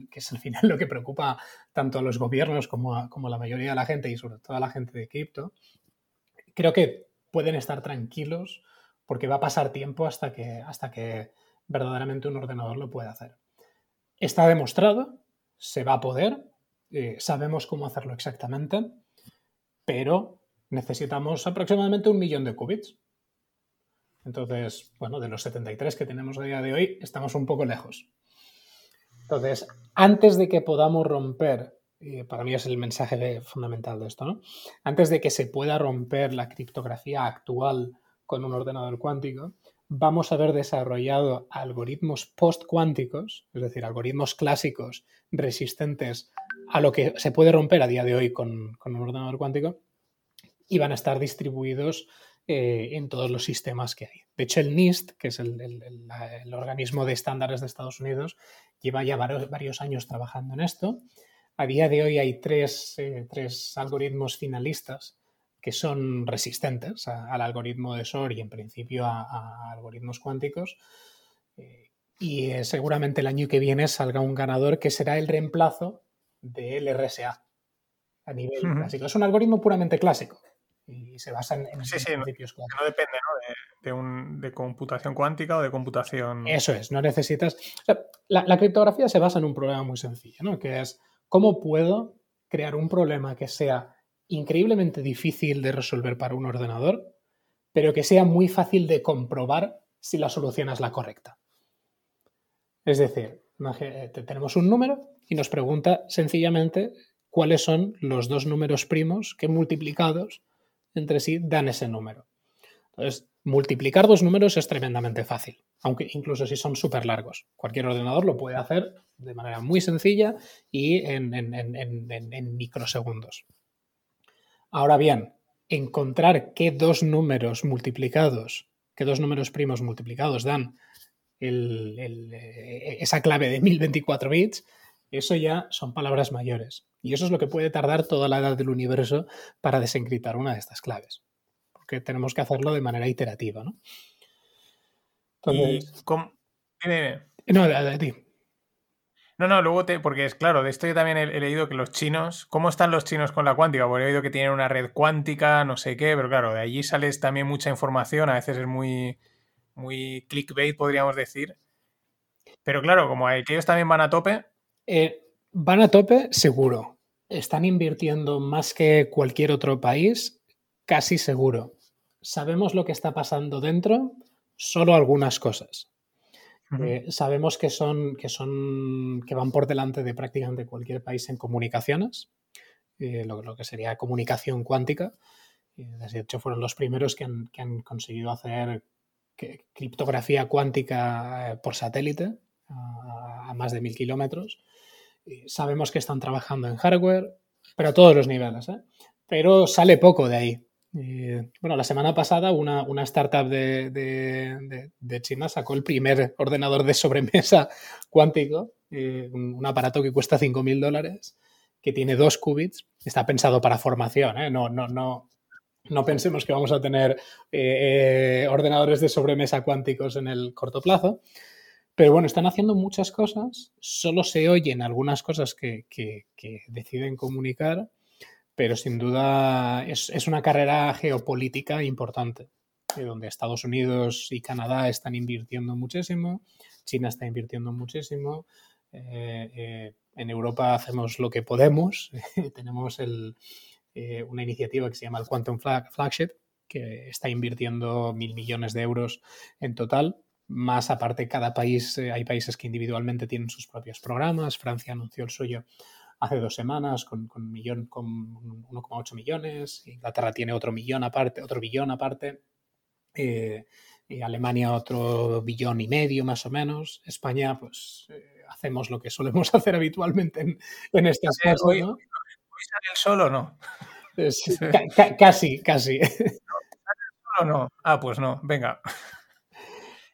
que es al final lo que preocupa tanto a los gobiernos como a, como la mayoría de la gente y sobre todo a la gente de cripto, creo que pueden estar tranquilos porque va a pasar tiempo hasta que, hasta que verdaderamente un ordenador lo pueda hacer. Está demostrado, se va a poder, eh, sabemos cómo hacerlo exactamente, pero necesitamos aproximadamente un millón de qubits. Entonces, bueno, de los 73 que tenemos a día de hoy, estamos un poco lejos. Entonces, antes de que podamos romper, para mí es el mensaje fundamental de esto, ¿no? Antes de que se pueda romper la criptografía actual con un ordenador cuántico, vamos a haber desarrollado algoritmos post-cuánticos, es decir, algoritmos clásicos resistentes a lo que se puede romper a día de hoy con, un ordenador cuántico y van a estar distribuidos eh, en todos los sistemas que hay. De hecho, el NIST, que es el, organismo de estándares de Estados Unidos, lleva ya varios, años trabajando en esto. A día de hoy hay tres, eh, algoritmos finalistas que son resistentes al algoritmo de SOR y en principio a, algoritmos cuánticos. Eh, y seguramente el año que viene salga un ganador que será el reemplazo del RSA a nivel clásico. Es un algoritmo puramente clásico y se basa en, principios clásicos. No depende De, un, de, computación cuántica o de computación. Eso es, no necesitas. la, criptografía se basa en un problema muy sencillo, ¿no? que es cómo puedo crear un problema que sea increíblemente difícil de resolver para un ordenador, pero que sea muy fácil de comprobar si la solución es la correcta. Es decir, tenemos un número y nos pregunta sencillamente cuáles son los dos números primos que multiplicados entre sí dan ese número. Entonces, multiplicar dos números es tremendamente fácil, aunque incluso si son súper largos. Cualquier ordenador lo puede hacer de manera muy sencilla y en, en microsegundos. Ahora bien, encontrar qué dos números multiplicados, qué dos números primos multiplicados dan eh, esa clave de 1024 bits, eso ya son palabras mayores. Y eso es lo que puede tardar toda la edad del universo para desencriptar una de estas claves. Porque tenemos que hacerlo de manera iterativa, ¿no? Entonces, No, de, ti. No, no, luego te. Porque es claro, de esto yo también he, leído que los chinos. ¿Cómo están los chinos con la cuántica? Porque he oído que tienen una red cuántica, no sé qué, pero claro, de allí sales también mucha información, a veces es muy. Muy clickbait, podríamos decir. Pero claro, como que ellos también van a tope. Eh, van a tope, seguro. Están invirtiendo más que cualquier otro país, casi seguro. Sabemos lo que está pasando dentro, solo algunas cosas. Eh, sabemos que son, que son, que van por delante de prácticamente cualquier país en comunicaciones, eh, lo, que sería comunicación cuántica. de hecho, fueron los primeros que han, conseguido hacer criptografía cuántica eh, por satélite a, más de mil kilómetros. sabemos que están trabajando en hardware, pero a todos los niveles. Pero sale poco de ahí. Eh, bueno, la semana pasada una, startup de, China sacó el primer ordenador de sobremesa cuántico, eh, un, aparato que cuesta 5.000 dólares, que tiene dos qubits, está pensado para formación, ¿eh? no, no, no, no pensemos que vamos a tener ordenadores de sobremesa cuánticos en el corto plazo. Pero bueno, están haciendo muchas cosas, solo se oyen algunas cosas que deciden comunicar pero sin duda es, una carrera geopolítica importante, eh, donde Estados Unidos y Canadá están invirtiendo muchísimo, China está invirtiendo muchísimo, eh, eh, en Europa hacemos lo que podemos, tenemos una iniciativa que se llama el Quantum Flagship, que está invirtiendo mil millones de euros en total. Más aparte, cada país, hay países que individualmente tienen sus propios programas. Francia anunció el suyo hace dos semanas con, con, millón, con 1,8 millones, Inglaterra tiene otro millón aparte, otro billón aparte, eh, y Alemania otro billón y medio más o menos, España pues eh, hacemos lo que solemos hacer habitualmente en, en estas cosas. Hoy, ¿no? Sale el sol o no? casi, casi. ¿No sale el sol o no? Ah, pues no, venga.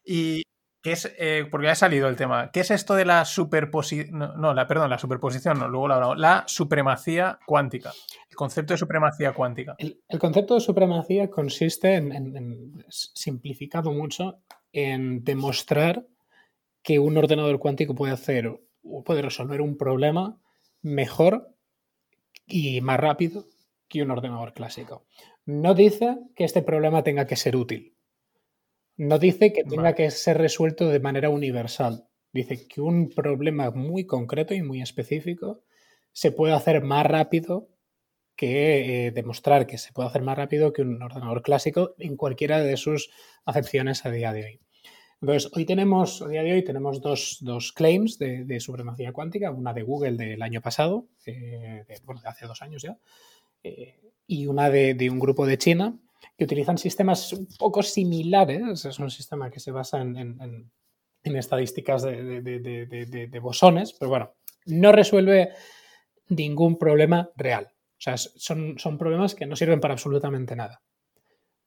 Y, ¿Qué es, eh, porque ha salido el tema, ¿qué es esto de la superposición? No, la, perdón, la superposición, no, luego lo hablamos. La supremacía cuántica. El concepto de supremacía cuántica. El, concepto de supremacía consiste en, simplificado mucho, en demostrar que un ordenador cuántico puede hacer o puede resolver un problema mejor y más rápido que un ordenador clásico. No dice que este problema tenga que ser útil no dice que tenga que ser resuelto de manera universal. Dice que un problema muy concreto y muy específico se puede hacer más rápido que eh, demostrar que se puede hacer más rápido que un ordenador clásico en cualquiera de sus acepciones a día de hoy. Entonces, hoy tenemos, a día de hoy tenemos dos, claims de, supremacía cuántica, una de Google del año pasado, eh, de, bueno, de hace dos años ya, eh, y una de, de, un grupo de China que utilizan sistemas un poco similares. Es un sistema que se basa en, estadísticas de, bosones, pero bueno, no resuelve ningún problema real. O sea, son problemas que no sirven para absolutamente nada.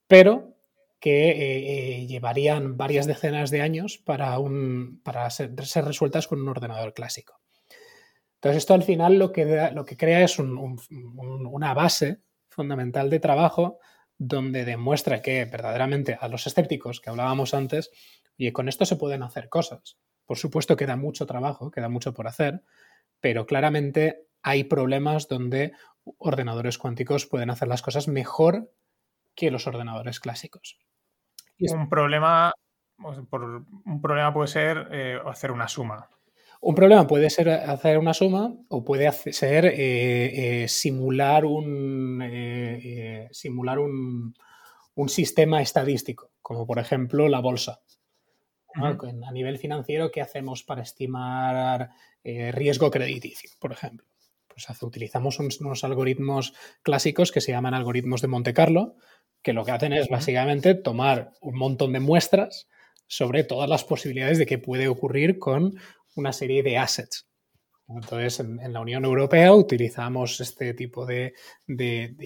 Pero que eh, eh, llevarían varias decenas de años para, un, para ser, resueltas con un ordenador clásico. Entonces, esto al final lo que, lo que crea es una base fundamental de trabajo donde demuestra que verdaderamente a los escépticos que hablábamos antes, y con esto se pueden hacer cosas. Por supuesto, queda mucho trabajo, queda mucho por hacer, pero claramente hay problemas donde ordenadores cuánticos pueden hacer las cosas mejor que los ordenadores clásicos. Un problema, un problema puede ser eh, hacer una suma. Un problema puede ser hacer una suma o puede ser eh, eh, simular, un, eh, simular un, sistema estadístico, como por ejemplo la bolsa. A nivel financiero, ¿qué hacemos para estimar riesgo crediticio, por ejemplo? Pues utilizamos unos, algoritmos clásicos que se llaman algoritmos de Monte Carlo, que lo que hacen es básicamente tomar un montón de muestras sobre todas las posibilidades de qué puede ocurrir con una serie de assets. Entonces, en, la Unión Europea utilizamos este tipo de,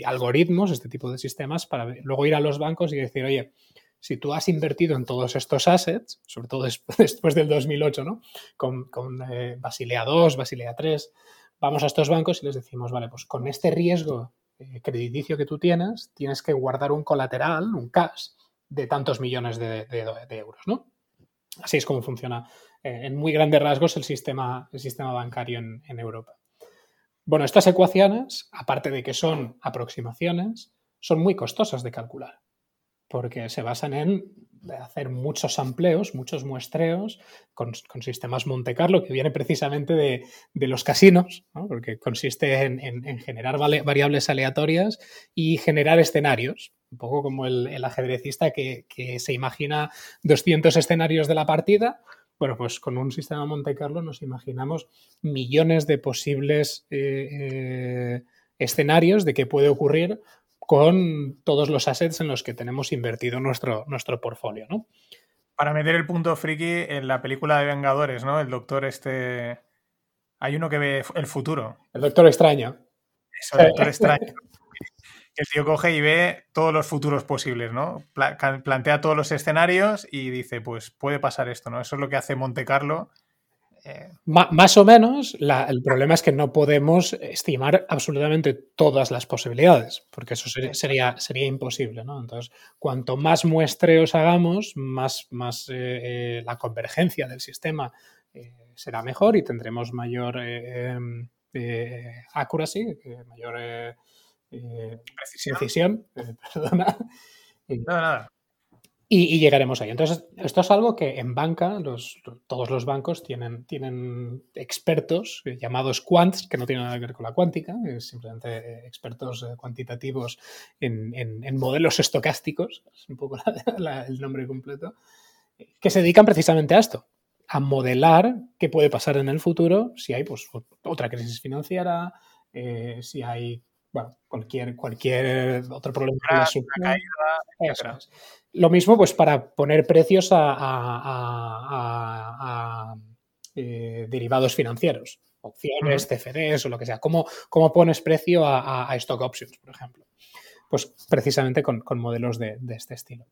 algoritmos, este tipo de sistemas, para luego ir a los bancos y decir, oye, si tú has invertido en todos estos assets, sobre todo después, del 2008, ¿no? Con, con eh, Basilea 2, Basilea 3, vamos a estos bancos y les decimos, vale, pues con este riesgo eh, crediticio que tú tienes, tienes que guardar un colateral, un cash, de tantos millones de, euros, ¿no? Así es como funciona eh, en muy grandes rasgos el sistema, el sistema bancario en, Europa. Bueno, estas ecuaciones, aparte de que son aproximaciones, son muy costosas de calcular, porque se basan en hacer muchos amplios, muchos muestreos con, sistemas Monte Carlo, que viene precisamente de, los casinos, porque consiste en, generar variables aleatorias y generar escenarios, un poco como el, ajedrecista que, que, se imagina 200 escenarios de la partida, bueno, pues con un sistema Monte Carlo nos imaginamos millones de posibles eh, eh, escenarios de qué puede ocurrir con todos los assets en los que tenemos invertido nuestro, nuestro portfolio, ¿no? Para meter el punto friki en la película de Vengadores, ¿no? El doctor este... Hay uno que ve el futuro. El doctor extraño. Eso, el doctor extraño. el tío coge y ve todos los futuros posibles, ¿no? plantea todos los escenarios y dice, pues puede pasar esto, ¿no? Eso es lo que hace Monte Carlo. Eh. Más o menos, el problema es que no podemos estimar absolutamente todas las posibilidades, porque eso sería, sería, imposible, ¿no? Entonces, cuanto más muestreos hagamos, más, más eh, eh, la convergencia del sistema será mejor y tendremos mayor accuracy, mayor eh, precisión, eh, perdona. Y, llegaremos ahí. Entonces, esto es algo que en banca, los, todos los bancos tienen, tienen expertos llamados quants, que no tienen nada que ver con la cuántica, simplemente expertos cuantitativos en, modelos estocásticos, es un poco el nombre completo, que se dedican precisamente a esto, a modelar qué puede pasar en el futuro si hay pues, otra crisis financiera, eh, si hay bueno, cualquier, cualquier otro problema. caída, Lo mismo, pues, para poner precios a, eh, derivados financieros, opciones, CFDs o lo que sea. ¿Cómo, cómo pones precio a, stock options, por ejemplo? Pues precisamente con, modelos de, este estilo.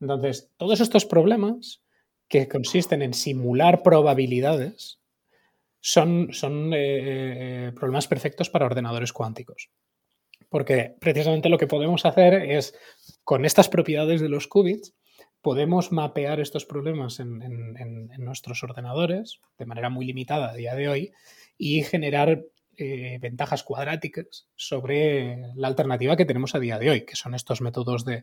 Entonces, todos estos problemas que consisten en simular probabilidades son, son eh, eh, problemas perfectos para ordenadores cuánticos. Porque precisamente lo que podemos hacer es, con estas propiedades de los qubits, podemos mapear estos problemas en, nuestros ordenadores de manera muy limitada a día de hoy y generar eh, ventajas cuadráticas sobre la alternativa que tenemos a día de hoy, que son estos métodos de,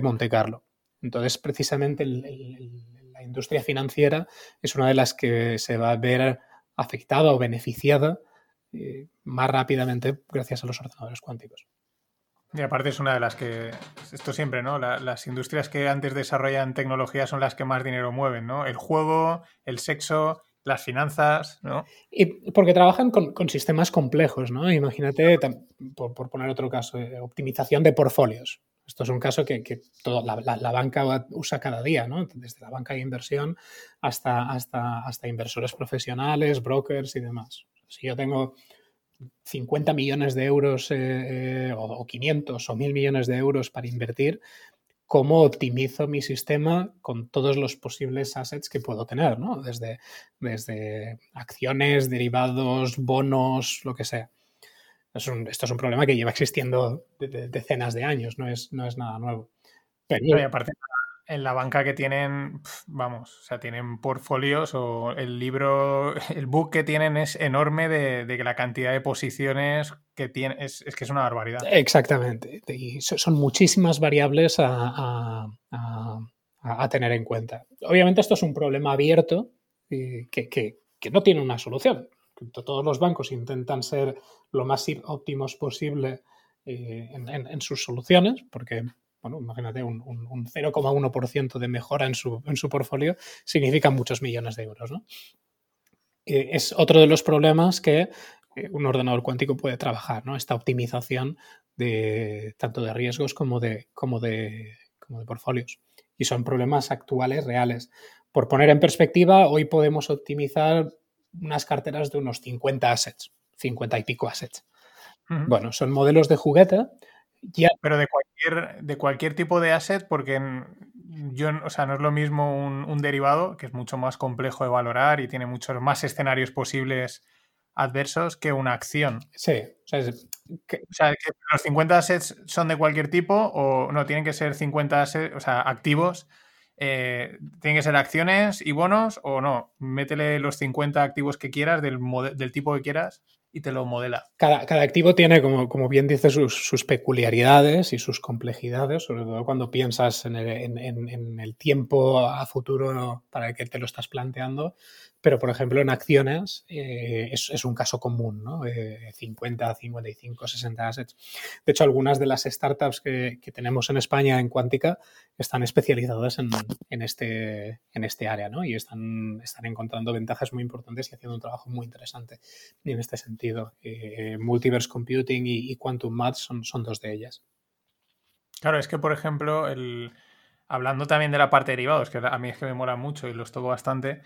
Monte Carlo. Entonces, precisamente la industria financiera es una de las que se va a ver afectada o beneficiada eh, más rápidamente gracias a los ordenadores cuánticos. Y aparte es una de las que, esto siempre, ¿no? las industrias que antes desarrollan tecnología son las que más dinero mueven, ¿no? El juego, el sexo, las finanzas, ¿no? Y porque trabajan con, sistemas complejos, ¿no? Imagínate, por, poner otro caso, eh, optimización de portfolios. Esto es un caso que, la, banca usa cada día, ¿no? Desde la banca de inversión hasta, hasta, hasta inversores profesionales, brokers y demás. Si yo tengo 50 millones de euros eh, eh, o 500 o 1000 millones de euros para invertir, ¿cómo optimizo mi sistema con todos los posibles assets que puedo tener? ¿no? Desde, desde acciones, derivados, bonos, lo que sea. esto es un problema que lleva existiendo decenas de años, no es, no es nada nuevo. Pero, aparte, en la banca que tienen, vamos, o sea, tienen portfolios o el libro, el book que tienen es enorme de, que la cantidad de posiciones que tiene, es, que es una barbaridad. Exactamente. Y son muchísimas variables a, tener en cuenta. Obviamente esto es un problema abierto y que, no tiene una solución. Todos los bancos intentan ser lo más óptimos posible eh, en sus soluciones, porque bueno, imagínate, un, 0,1% de mejora en su, en su portfolio significa muchos millones de euros. ¿no? Eh, es otro de los problemas que eh, un ordenador cuántico puede trabajar, ¿no? Esta optimización de tanto de riesgos como de, como de, como de portfolios. Y son problemas actuales, reales. Por poner en perspectiva, hoy podemos optimizar unas carteras de unos 50 assets, 50 y pico assets. Bueno, son modelos de juguete pero de cualquier, de cualquier tipo de asset, porque yo, o sea, no es lo mismo un, derivado, que es mucho más complejo de valorar y tiene muchos más escenarios posibles adversos que una acción. Sí, o sea, que, los 50 assets son de cualquier tipo o no, tienen que ser 50 assets, o sea, activos eh, ¿tienen que ser acciones y bonos o no? Métele los 50 activos que quieras, del, del tipo que quieras, y te lo modela. Cada, activo tiene, como, como bien dice, sus, peculiaridades y sus complejidades, sobre todo cuando piensas en el, tiempo a futuro para el que te lo estás planteando. Pero, por ejemplo, en acciones eh, es, un caso común, ¿no? 50, 55, 60 assets. De hecho, algunas de las startups que, tenemos en España en Cuántica están especializadas en, este, en este área, ¿no? Y están, están encontrando ventajas muy importantes y haciendo un trabajo muy interesante en este sentido. Eh, multiverse Computing y, Quantum Math son, dos de ellas. Claro, es que, por ejemplo, el, hablando también de la parte de derivados, que a mí es que me mola mucho y los toco bastante,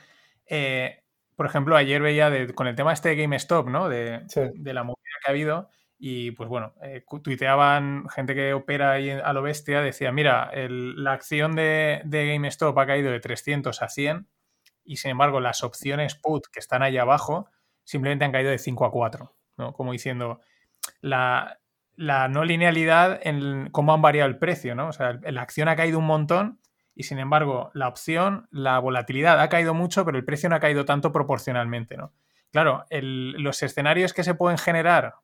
eh, por ejemplo, ayer veía con el tema este de GameStop, ¿no? De, la movida que ha habido. Y pues bueno, eh, tuiteaban gente que opera ahí a lo bestia, decía, mira, la acción de, de, GameStop ha caído de 300 a 100 y sin embargo las opciones put que están ahí abajo simplemente han caído de 5 a 4, ¿no? Como diciendo, la, no linealidad en cómo han variado el precio, ¿no? O sea, la acción ha caído un montón y sin embargo la opción, la volatilidad ha caído mucho, pero el precio no ha caído tanto proporcionalmente, ¿no? Claro, los escenarios que se pueden generar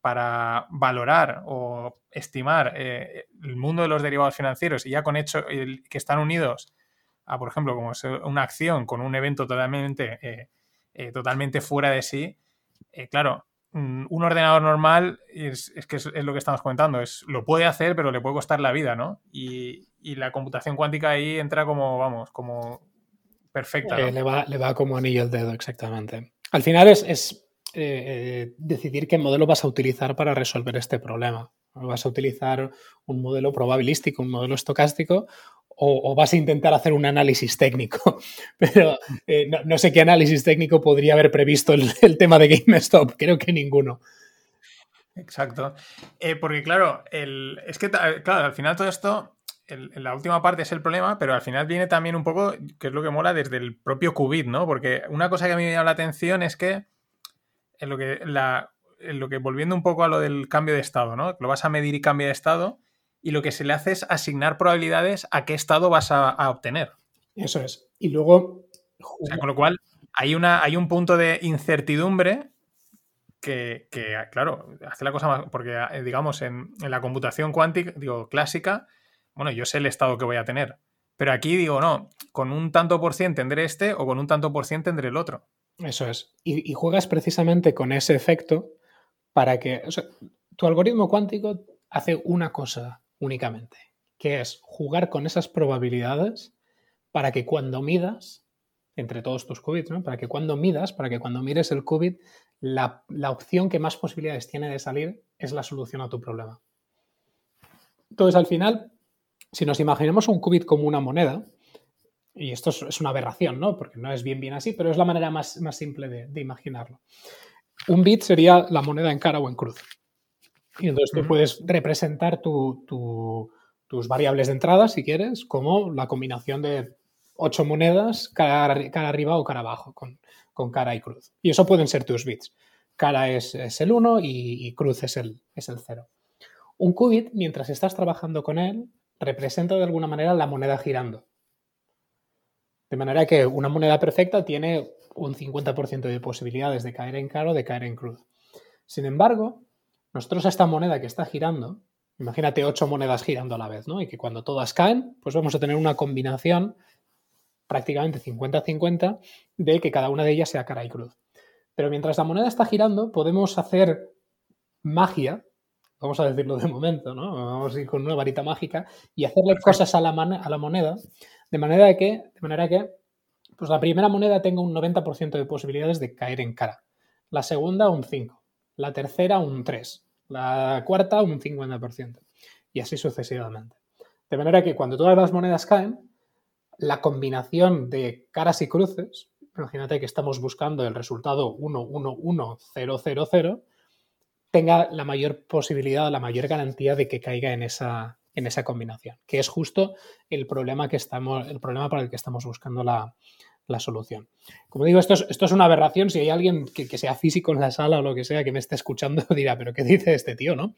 para valorar o estimar eh, el mundo de los derivados financieros y ya con hecho que están unidos a, por ejemplo, como una acción con un evento totalmente eh, eh, totalmente fuera de sí, eh, claro, un ordenador normal es, que es, lo que estamos comentando, es, lo puede hacer, pero le puede costar la vida, ¿no? Y, la computación cuántica ahí entra como, vamos, como perfecta. Eh, le, va, le, va, como anillo el dedo, exactamente. Al final es, decidir qué modelo vas a utilizar para resolver este problema. ¿Vas a utilizar un modelo probabilístico, un modelo estocástico o, vas a intentar hacer un análisis técnico. Pero eh, no, sé qué análisis técnico podría haber previsto el, tema de GameStop. Creo que ninguno. Exacto. Eh, porque claro, es que claro, al final todo esto, en la última parte es el problema, pero al final viene también un poco, que es lo que mola desde el propio qubit, ¿no? Porque una cosa que a mí me llama la atención es que en lo que, en lo que volviendo un poco a lo del cambio de estado, ¿no? Lo vas a medir y cambia de estado y lo que se le hace es asignar probabilidades a qué estado vas a, obtener. Eso es. Y luego... con lo cual, hay, una, hay un punto de incertidumbre que, claro, hace la cosa más... Porque, eh, digamos, en, la computación cuántica, digo, clásica, bueno, yo sé el estado que voy a tener. Pero aquí digo, no, con un tanto por ciento tendré este o con un tanto por ciento tendré el otro. Eso es. Y, juegas precisamente con ese efecto para que... tu algoritmo cuántico hace una cosa únicamente, que es jugar con esas probabilidades para que cuando midas, entre todos tus qubits, para que cuando midas, para que cuando mires el qubit, la, opción que más posibilidades tiene de salir es la solución a tu problema. Entonces, al final, si nos imaginemos un qubit como una moneda, y esto es, una aberración, ¿no? Porque no es bien bien así, pero es la manera más, más simple de, de, imaginarlo. Un bit sería la moneda en cara o en cruz. Y entonces tú puedes representar tus variables de entrada, si quieres, como la combinación de ocho monedas, cara, arriba o cara abajo, con, cara y cruz. Y eso pueden ser tus bits. Cara es, el 1 y, cruz es el, es el 0. Un qubit, mientras estás trabajando con él, representa de alguna manera la moneda girando. De manera que una moneda perfecta tiene un 50% de posibilidades de caer en cara o de caer en cruz. Sin embargo, nosotros a esta moneda que está girando, imagínate ocho monedas girando a la vez, ¿no? Y que cuando todas caen, pues vamos a tener una combinación prácticamente 50-50 de que cada una de ellas sea cara y cruz. Pero mientras la moneda está girando, podemos hacer magia, vamos a decirlo de momento, ¿no? Vamos a ir con una varita mágica y hacerle cosas a la, a la moneda, de manera que, de manera que pues la primera moneda tenga un 90% de posibilidades de caer en cara, la segunda un 5, la tercera un 3, la cuarta un 50%, y así sucesivamente. De manera que cuando todas las monedas caen, la combinación de caras y cruces, imagínate que estamos buscando el resultado 1, 1, 1, 0, 0, 0, tenga la mayor posibilidad, la mayor garantía de que caiga en esa, en esa combinación, que es justo el problema, que estamos, el problema para el que estamos buscando la, la solución. Como digo, esto es, esto es una aberración. Si hay alguien que, sea físico en la sala o lo que sea que me esté escuchando, dirá, pero ¿qué dice este tío? ¿no?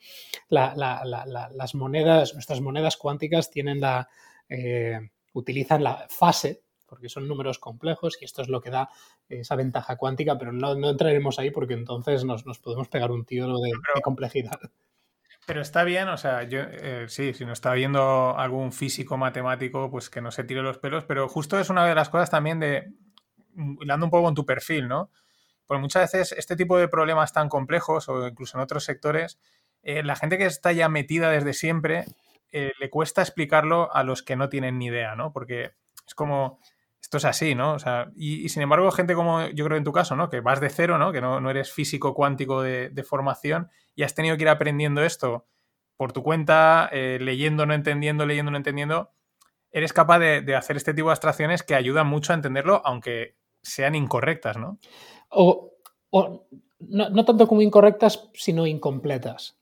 las monedas, nuestras monedas cuánticas tienen la, eh, utilizan la fase, porque son números complejos y esto es lo que da esa ventaja cuántica, pero no, entraremos ahí porque entonces nos, podemos pegar un tiro de, complejidad. Pero está bien, o sea, yo eh, sí, si no está viendo algún físico matemático, pues que no se tire los pelos, pero justo es una de las cosas también de, hilando un poco con tu perfil, ¿no? Porque muchas veces este tipo de problemas tan complejos o incluso en otros sectores, eh, la gente que está ya metida desde siempre eh, le cuesta explicarlo a los que no tienen ni idea, ¿no? Porque es como, esto es así, ¿no? O sea, y, sin embargo, gente como yo creo en tu caso, ¿no? Que vas de cero, ¿no? Que no, eres físico cuántico de, formación y has tenido que ir aprendiendo esto por tu cuenta, eh, leyendo, no entendiendo, leyendo, no entendiendo, eres capaz de, de, hacer este tipo de abstracciones que ayudan mucho a entenderlo, aunque sean incorrectas, ¿no? O, no, tanto como incorrectas, sino incompletas.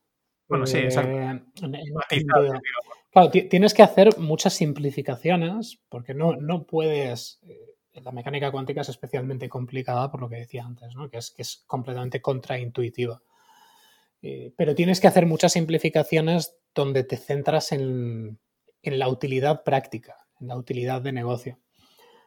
Bueno, sí, exacto. Eh, claro, tienes que hacer muchas simplificaciones porque no, no puedes... Eh, la mecánica cuántica es especialmente complicada por lo que decía antes, ¿no? que, es, que es completamente contraintuitiva. Eh, pero tienes que hacer muchas simplificaciones donde te centras en, en la utilidad práctica, en la utilidad de negocio.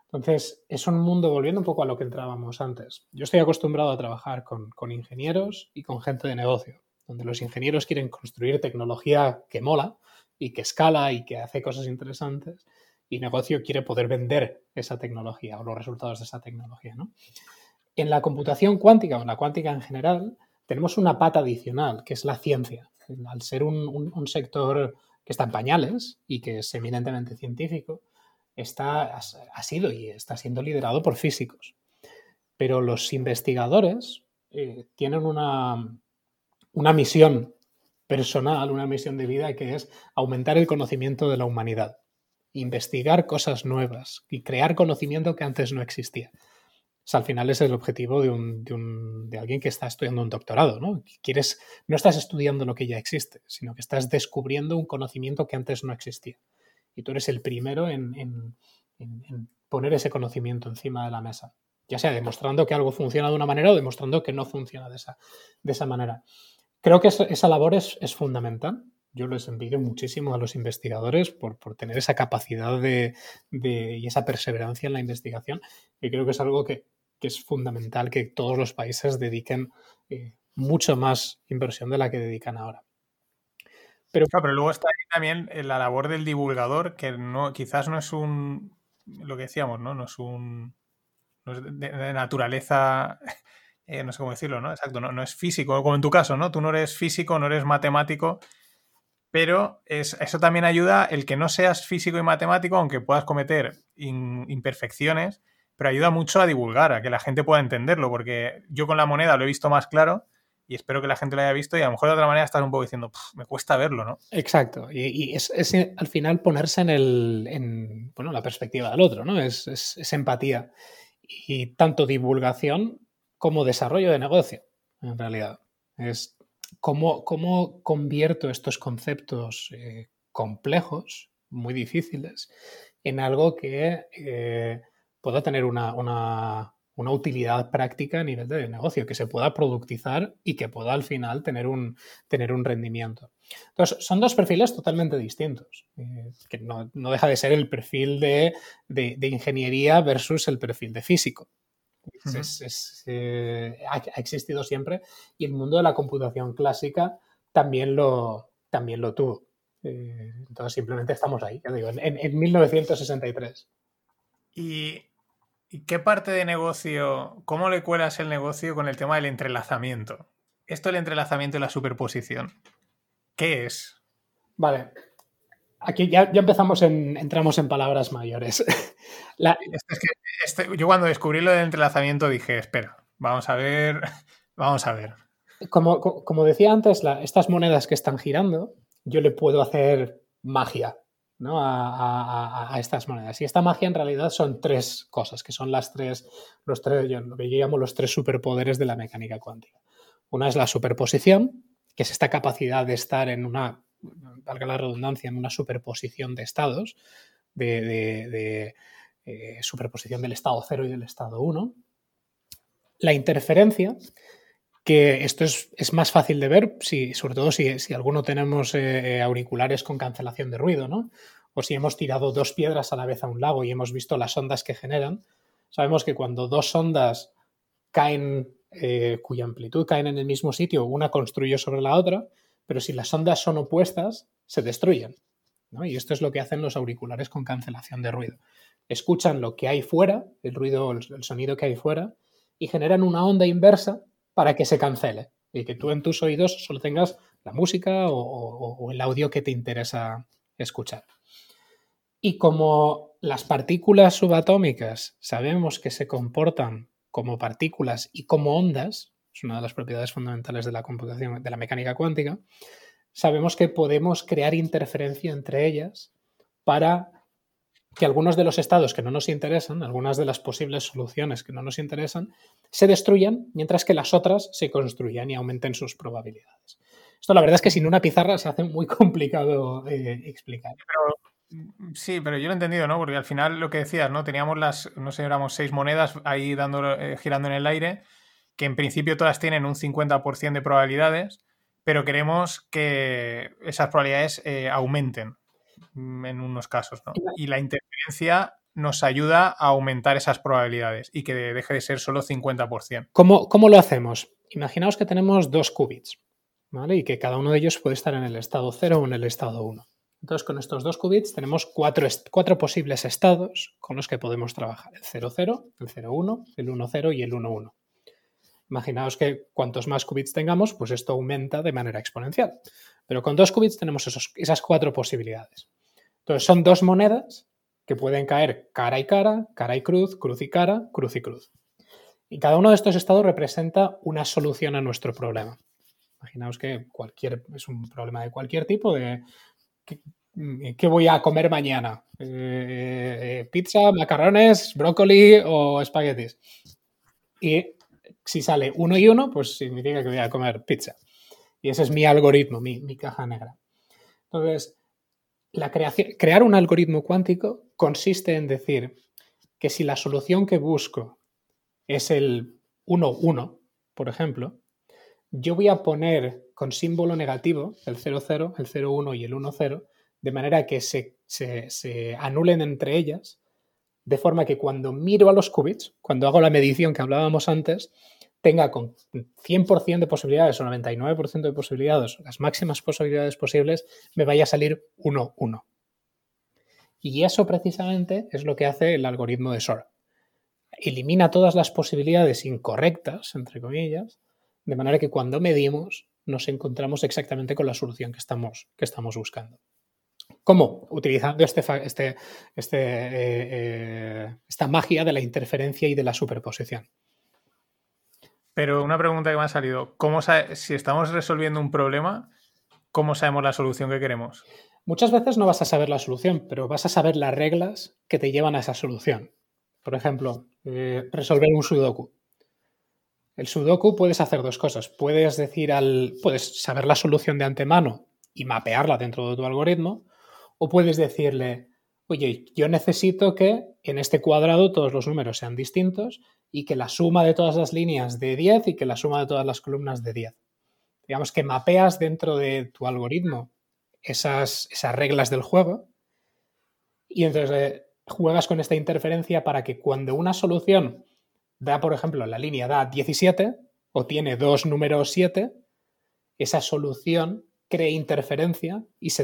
Entonces, es un mundo, volviendo un poco a lo que entrábamos antes. Yo estoy acostumbrado a trabajar con, ingenieros y con gente de negocio, donde los ingenieros quieren construir tecnología que mola y que escala y que hace cosas interesantes, y negocio quiere poder vender esa tecnología o los resultados de esa tecnología. En la computación cuántica o en la cuántica en general, tenemos una pata adicional, que es la ciencia. Al ser un sector que está en pañales y que es eminentemente científico, está, ha sido y está siendo liderado por físicos. Pero los investigadores eh, tienen una, una misión personal, una misión de vida que es aumentar el conocimiento de la humanidad, investigar cosas nuevas y crear conocimiento que antes no existía. al final es el objetivo de, un, de, un, de, alguien que está estudiando un doctorado, ¿no? Quieres, no estás estudiando lo que ya existe, sino que estás descubriendo un conocimiento que antes no existía y tú eres el primero en, poner ese conocimiento encima de la mesa, ya sea demostrando que algo funciona de una manera o demostrando que no funciona de esa, de esa manera. Creo que esa labor es, fundamental. Yo les envidio muchísimo a los investigadores por, tener esa capacidad de, y esa perseverancia en la investigación. Y creo que es algo que, es fundamental que todos los países dediquen eh, mucho más inversión de la que dedican ahora. Pero, pero luego está ahí también eh, la labor del divulgador, que no, quizás no es un, lo que decíamos, ¿no? No es un, no es de, naturaleza, eh, no sé cómo decirlo, ¿no? Exacto, no, no, es físico, como en tu caso, ¿no? Tú no eres físico, no eres matemático, pero es, eso también ayuda el que no seas físico y matemático, aunque puedas cometer imperfecciones, pero ayuda mucho a divulgar, a que la gente pueda entenderlo, porque yo con la moneda lo he visto más claro y espero que la gente lo haya visto y a lo mejor de otra manera estás un poco diciendo, me cuesta verlo, ¿no? Exacto, y, es, al final ponerse en, el, en bueno, la perspectiva del otro, ¿no? Es, es, empatía y tanto divulgación como desarrollo de negocio, en realidad. Es cómo, cómo convierto estos conceptos eh, complejos, muy difíciles, en algo que eh, pueda tener una una utilidad práctica a nivel de negocio, que se pueda productizar y que pueda al final tener un, tener un rendimiento. Entonces, son dos perfiles totalmente distintos, eh, que no, deja de ser el perfil de, ingeniería versus el perfil de físico. Eh, ha, existido siempre y el mundo de la computación clásica también lo, también lo tuvo. Eh, entonces, simplemente estamos ahí, digo, en, en 1963. Y ¿Y qué parte de negocio, cómo le cuelas el negocio con el tema del entrelazamiento? Esto del entrelazamiento y la superposición. ¿Qué es? Vale. Aquí ya, empezamos en, entramos en palabras mayores. Este, yo cuando descubrí lo del entrelazamiento dije, espera, vamos a ver, vamos a ver. Como, como decía antes, estas monedas que están girando, yo le puedo hacer magia a, estas monedas. Y esta magia en realidad son tres cosas, que son las tres, los tres, lo que yo llamo los tres superpoderes de la mecánica cuántica. Una es la superposición, que es esta capacidad de estar en una, valga la redundancia, en una superposición de estados, de, eh, superposición del estado 0 y del estado 1. La interferencia, que esto es, más fácil de ver, si, sobre todo si, alguno tenemos eh, auriculares con cancelación de ruido, ¿no? o si hemos tirado dos piedras a la vez a un lago y hemos visto las ondas que generan, sabemos que cuando dos ondas caen, eh, cuya amplitud caen en el mismo sitio, una construye sobre la otra, pero si las ondas son opuestas, se destruyen. Y esto es lo que hacen los auriculares con cancelación de ruido. Escuchan lo que hay fuera, el ruido, el sonido que hay fuera, y generan una onda inversa para que se cancele y que tú en tus oídos solo tengas la música o, el audio que te interesa escuchar. Y como las partículas subatómicas sabemos que se comportan como partículas y como ondas, es una de las propiedades fundamentales de la computación, de la mecánica cuántica, sabemos que podemos crear interferencia entre ellas para que algunos de los estados que no nos interesan, algunas de las posibles soluciones que no nos interesan, se destruyan, mientras que las otras se construyan y aumenten sus probabilidades. Esto la verdad es que sin una pizarra se hace muy complicado eh, explicar. sí, pero yo lo he entendido, ¿no? Porque al final lo que decías, ¿no? Teníamos las, no sé, éramos seis monedas ahí dando, eh, girando en el aire, que en principio todas tienen un 50% de probabilidades, pero queremos que esas probabilidades eh, aumenten mm, en unos casos, ¿no? Y la interferencia nos ayuda a aumentar esas probabilidades y que deje de ser solo 50%. ¿Cómo, cómo lo hacemos? Imaginaos que tenemos dos qubits, ¿vale? Y que cada uno de ellos puede estar en el estado 0 o en el estado 1. Entonces, con estos dos qubits tenemos cuatro, cuatro posibles estados con los que podemos trabajar. El 0,0, el 0,1, el 1,0 y el 1,1. Imaginaos que cuantos más qubits tengamos, pues esto aumenta de manera exponencial. Pero con dos qubits tenemos esas cuatro posibilidades. Entonces son dos monedas que pueden caer cara y cara, cara y cruz, cruz y cara, cruz y cruz. Y cada uno de estos estados representa una solución a nuestro problema. Imaginaos que cualquier, es un problema de cualquier tipo, de ¿qué, voy a comer mañana? Eh, eh, pizza, macarrones, brócoli o espaguetis. Y si sale uno y uno, pues significa que voy a comer pizza. Y ese es mi algoritmo, mi, caja negra. Entonces, la creación, crear un algoritmo cuántico consiste en decir que si la solución que busco es el 1-1, por ejemplo, yo voy a poner con símbolo negativo el 0-0, el 0-1 y el 1-0, de manera que se, se, anulen entre ellas, de forma que cuando miro a los qubits, cuando hago la medición que hablábamos antes, tenga con 100% de posibilidades o 99% de posibilidades, las máximas posibilidades posibles, me vaya a salir 1, 1. Y eso precisamente es lo que hace el algoritmo de SOR. Elimina todas las posibilidades incorrectas, entre comillas, de manera que cuando medimos nos encontramos exactamente con la solución que estamos, que estamos buscando. ¿Cómo? Utilizando este, este, este eh, eh, esta magia de la interferencia y de la superposición. Pero una pregunta que me ha salido, ¿cómo si estamos resolviendo un problema, ¿cómo sabemos la solución que queremos? Muchas veces no vas a saber la solución, pero vas a saber las reglas que te llevan a esa solución. Por ejemplo, eh, resolver un sudoku. El sudoku puedes hacer dos cosas. Puedes decir al. puedes saber la solución de antemano y mapearla dentro de tu algoritmo. O puedes decirle, oye, yo necesito que en este cuadrado todos los números sean distintos y que la suma de todas las líneas de 10 y que la suma de todas las columnas de 10. Digamos que mapeas dentro de tu algoritmo esas, esas reglas del juego y entonces eh, juegas con esta interferencia para que cuando una solución da, por ejemplo, la línea da 17 o tiene dos números 7, esa solución cree interferencia y se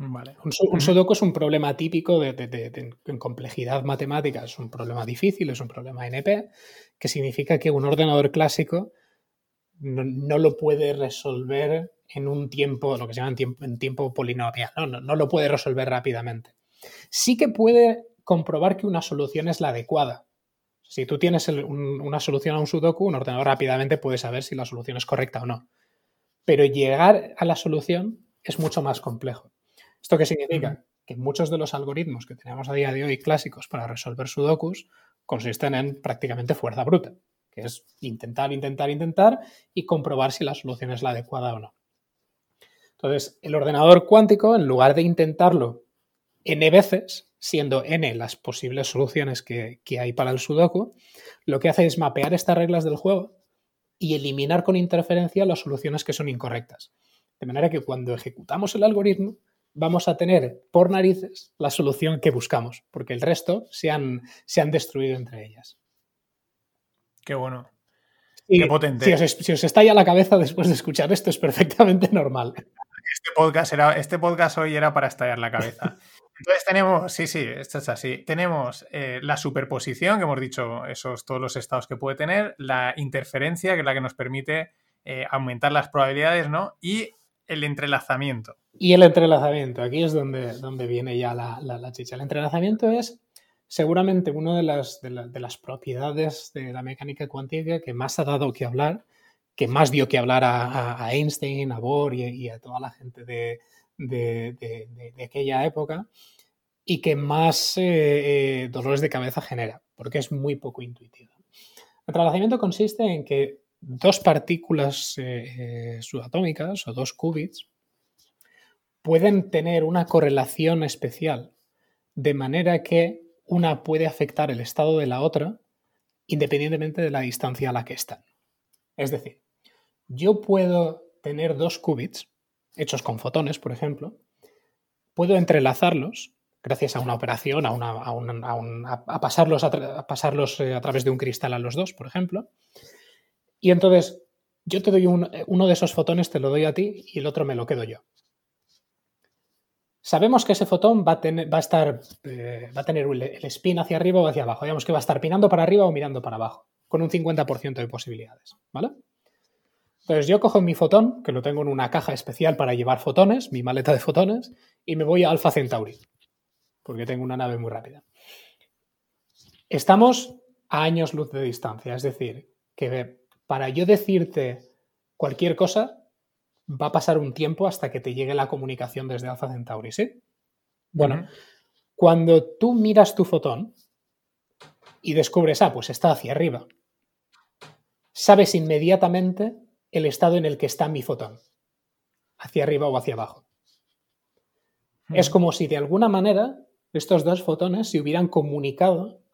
destruya. Un, sudoku es un problema típico de, en complejidad matemática, es un problema difícil, es un problema NP, que significa que un ordenador clásico no, lo puede resolver en un tiempo, lo que se llama en tiempo, en tiempo polinomial, ¿no? No, lo puede resolver rápidamente. Sí que puede comprobar que una solución es la adecuada. Si tú tienes una solución a un sudoku, un ordenador rápidamente puede saber si la solución es correcta o no. Pero llegar a la solución es mucho más complejo. ¿Esto qué significa? Que muchos de los algoritmos que tenemos a día de hoy clásicos para resolver sudokus consisten en prácticamente fuerza bruta, que es intentar, intentar, intentar y comprobar si la solución es la adecuada o no. Entonces, el ordenador cuántico, en lugar de intentarlo n veces, siendo n las posibles soluciones que, que hay para el sudoku, lo que hace es mapear estas reglas del juego y eliminar con interferencia las soluciones que son incorrectas. De manera que cuando ejecutamos el algoritmo, vamos a tener por narices la solución que buscamos, porque el resto se han, se han destruido entre ellas. Qué bueno. Qué potente. Si os, si os, estalla la cabeza después de escuchar esto, es perfectamente normal. Este podcast, era, este podcast hoy era para estallar la cabeza. Entonces tenemos, sí, sí, esto es así. Tenemos eh, la superposición, que hemos dicho, esos todos los estados que puede tener, la interferencia, que es la que nos permite eh, aumentar las probabilidades, ¿no? Y el entrelazamiento. Y el entrelazamiento, aquí es donde, donde viene ya la, la, chicha. El entrelazamiento es seguramente una de las, de, las propiedades de la mecánica cuántica que más ha dado que hablar, que más dio que hablar a, Einstein, a Bohr y, a toda la gente de, de aquella época y que más eh, eh, dolores de cabeza genera, porque es muy poco intuitivo. El entrelazamiento consiste en que dos partículas eh, subatómicas o dos qubits pueden tener una correlación especial, de manera que una puede afectar el estado de la otra independientemente de la distancia a la que están. Es decir, yo puedo tener dos qubits, hechos con fotones, por ejemplo, puedo entrelazarlos gracias a una operación, a, a, pasarlos, a, pasarlos eh, a través de un cristal a los dos, por ejemplo. Y entonces yo te doy uno de esos fotones, te lo doy a ti y el otro me lo quedo yo. Sabemos que ese fotón va a, tener, estar, eh, va a tener el, spin hacia arriba o hacia abajo. Digamos que va a estar pinando para arriba o mirando para abajo, con un 50% de posibilidades. ¿Vale? Entonces yo cojo mi fotón, que lo tengo en una caja especial para llevar fotones, mi maleta de fotones, y me voy a Alpha Centauri, porque tengo una nave muy rápida. Estamos a años luz de distancia, es decir, que para yo decirte cualquier cosa, va a pasar un tiempo hasta que te llegue la comunicación desde Alpha Centauri, ¿sí? Bueno, cuando tú miras tu fotón y descubres, ah, pues está hacia arriba, sabes inmediatamente el estado en el que está mi fotón, hacia arriba o hacia abajo. Es como si de alguna manera estos dos fotones se hubieran comunicado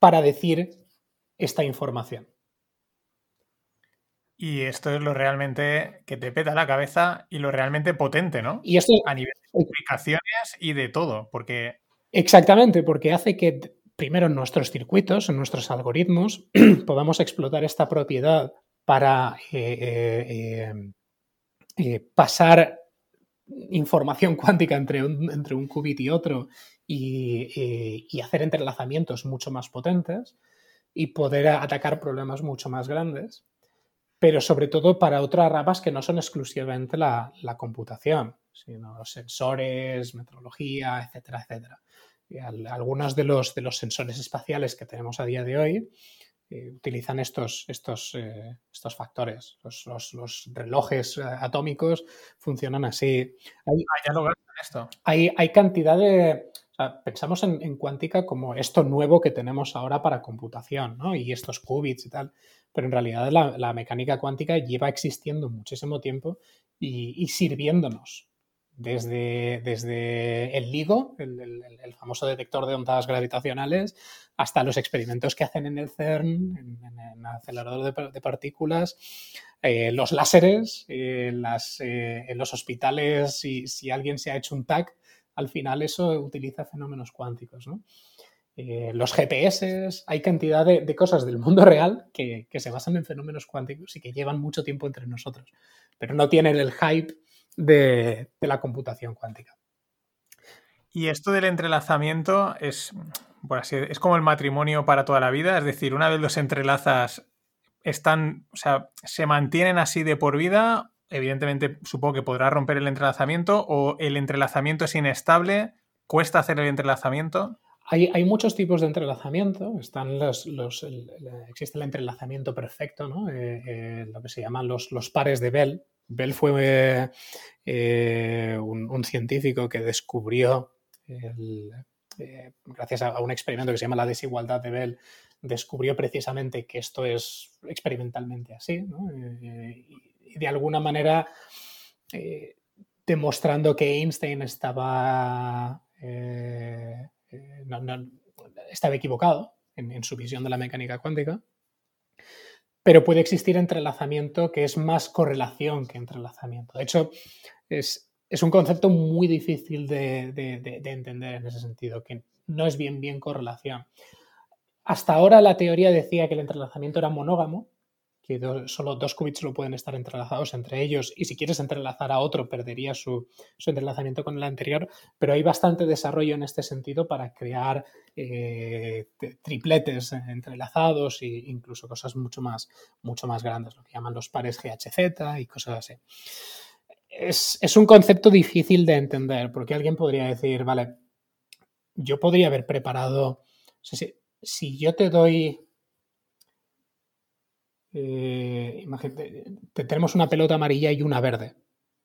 para decir esta información. Y esto es lo realmente que te peta la cabeza y lo realmente potente, ¿no? Y esto a nivel de comunicaciones y de todo, porque exactamente, porque hace que primero en nuestros circuitos, en nuestros algoritmos, podamos explotar esta propiedad para eh, eh, eh, pasar información cuántica entre un, entre un qubit y otro y, y, hacer entrelazamientos mucho más potentes y poder atacar problemas mucho más grandes pero sobre todo para otras ramas que no son exclusivamente la, computación, sino los sensores, metrología, etcétera, etcétera. algunos de los, de los sensores espaciales que tenemos a día de hoy eh, utilizan estos, estos, eh, estos factores. Los, relojes eh, atómicos funcionan así. Hay, ah, ya lo esto. Hay, hay cantidad de... pensamos en, en, cuántica como esto nuevo que tenemos ahora para computación, ¿no? Y estos qubits y tal pero en realidad la, mecánica cuántica lleva existiendo muchísimo tiempo y, sirviéndonos. Desde, desde el LIGO, el, famoso detector de ondas gravitacionales, hasta los experimentos que hacen en el CERN, en, el acelerador de, partículas, eh, los láseres, eh, eh, en los hospitales, si, si, alguien se ha hecho un TAC, al final eso utiliza fenómenos cuánticos. ¿no? Eh, los GPS, hay cantidad de, cosas del mundo real que, se basan en fenómenos cuánticos y que llevan mucho tiempo entre nosotros, pero no tienen el hype de, la computación cuántica. Y esto del entrelazamiento es, así, es como el matrimonio para toda la vida, es decir, una vez los entrelazas, están, o sea, se mantienen así de por vida. Evidentemente, supongo que podrá romper el entrelazamiento o el entrelazamiento es inestable, cuesta hacer el entrelazamiento. Hay, muchos tipos de entrelazamiento. Están los, existe el entrelazamiento perfecto. Eh, eh, lo que se llaman los, pares de Bell. Bell fue eh, un, científico que descubrió, gracias a, un experimento que se llama la desigualdad de Bell, descubrió precisamente que esto es experimentalmente así, ¿no? y de alguna manera demostrando que Einstein estaba no, estaba equivocado en, su visión de la mecánica cuántica, pero puede existir entrelazamiento que es más correlación que entrelazamiento. De hecho, es, es un concepto muy difícil de, de, entender en ese sentido, que no es bien bien correlación. Hasta ahora la teoría decía que el entrelazamiento era monógamo, que solo dos qubits lo pueden estar entrelazados entre ellos y si quieres entrelazar a otro perdería su, entrelazamiento con el anterior, pero hay bastante desarrollo en este sentido para crear eh, tripletes entrelazados e incluso cosas mucho más, mucho más grandes, lo que llaman los pares GHZ y cosas así. Es, un concepto difícil de entender porque alguien podría decir, vale, yo podría haber preparado, si yo te doy eh, imagínate, tenemos una pelota amarilla y una verde,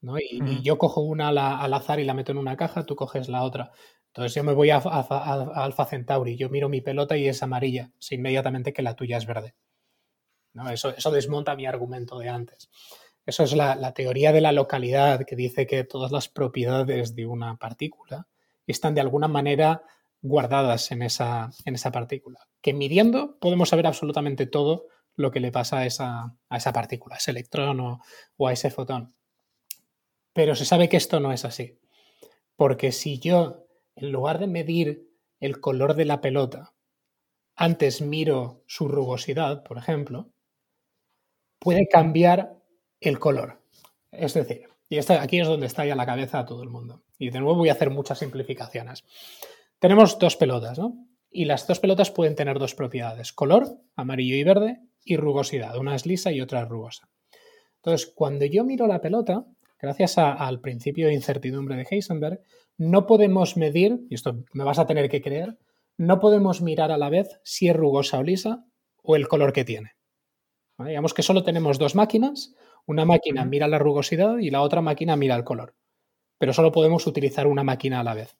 ¿no? Y, yo cojo una al azar y la meto en una caja, tú coges la otra. Entonces yo me voy a, Alfa Centauri, yo miro mi pelota y es amarilla, sé inmediatamente que la tuya es verde. ¿no? Eso, eso desmonta mi argumento de antes. Eso es la, teoría de la localidad que dice que todas las propiedades de una partícula están de alguna manera guardadas en esa, en esa partícula. Que midiendo podemos saber absolutamente todo lo que le pasa a esa, a esa partícula, a ese electrón o, a ese fotón. Pero se sabe que esto no es así. Porque si yo, en lugar de medir el color de la pelota, antes miro su rugosidad, por ejemplo, puede cambiar el color. Es decir, y aquí es donde está ya la cabeza a todo el mundo. Y de nuevo voy a hacer muchas simplificaciones. Tenemos dos pelotas, ¿no? Y las dos pelotas pueden tener dos propiedades, color, amarillo y verde, y rugosidad. Una es lisa y otra es rugosa. Entonces, cuando yo miro la pelota, gracias al principio de incertidumbre de Heisenberg, no podemos medir, y esto me vas a tener que creer, no podemos mirar a la vez si es rugosa o lisa o el color que tiene. Digamos que solo tenemos dos máquinas, una máquina mira la rugosidad y la otra máquina mira el color, pero solo podemos utilizar una máquina a la vez.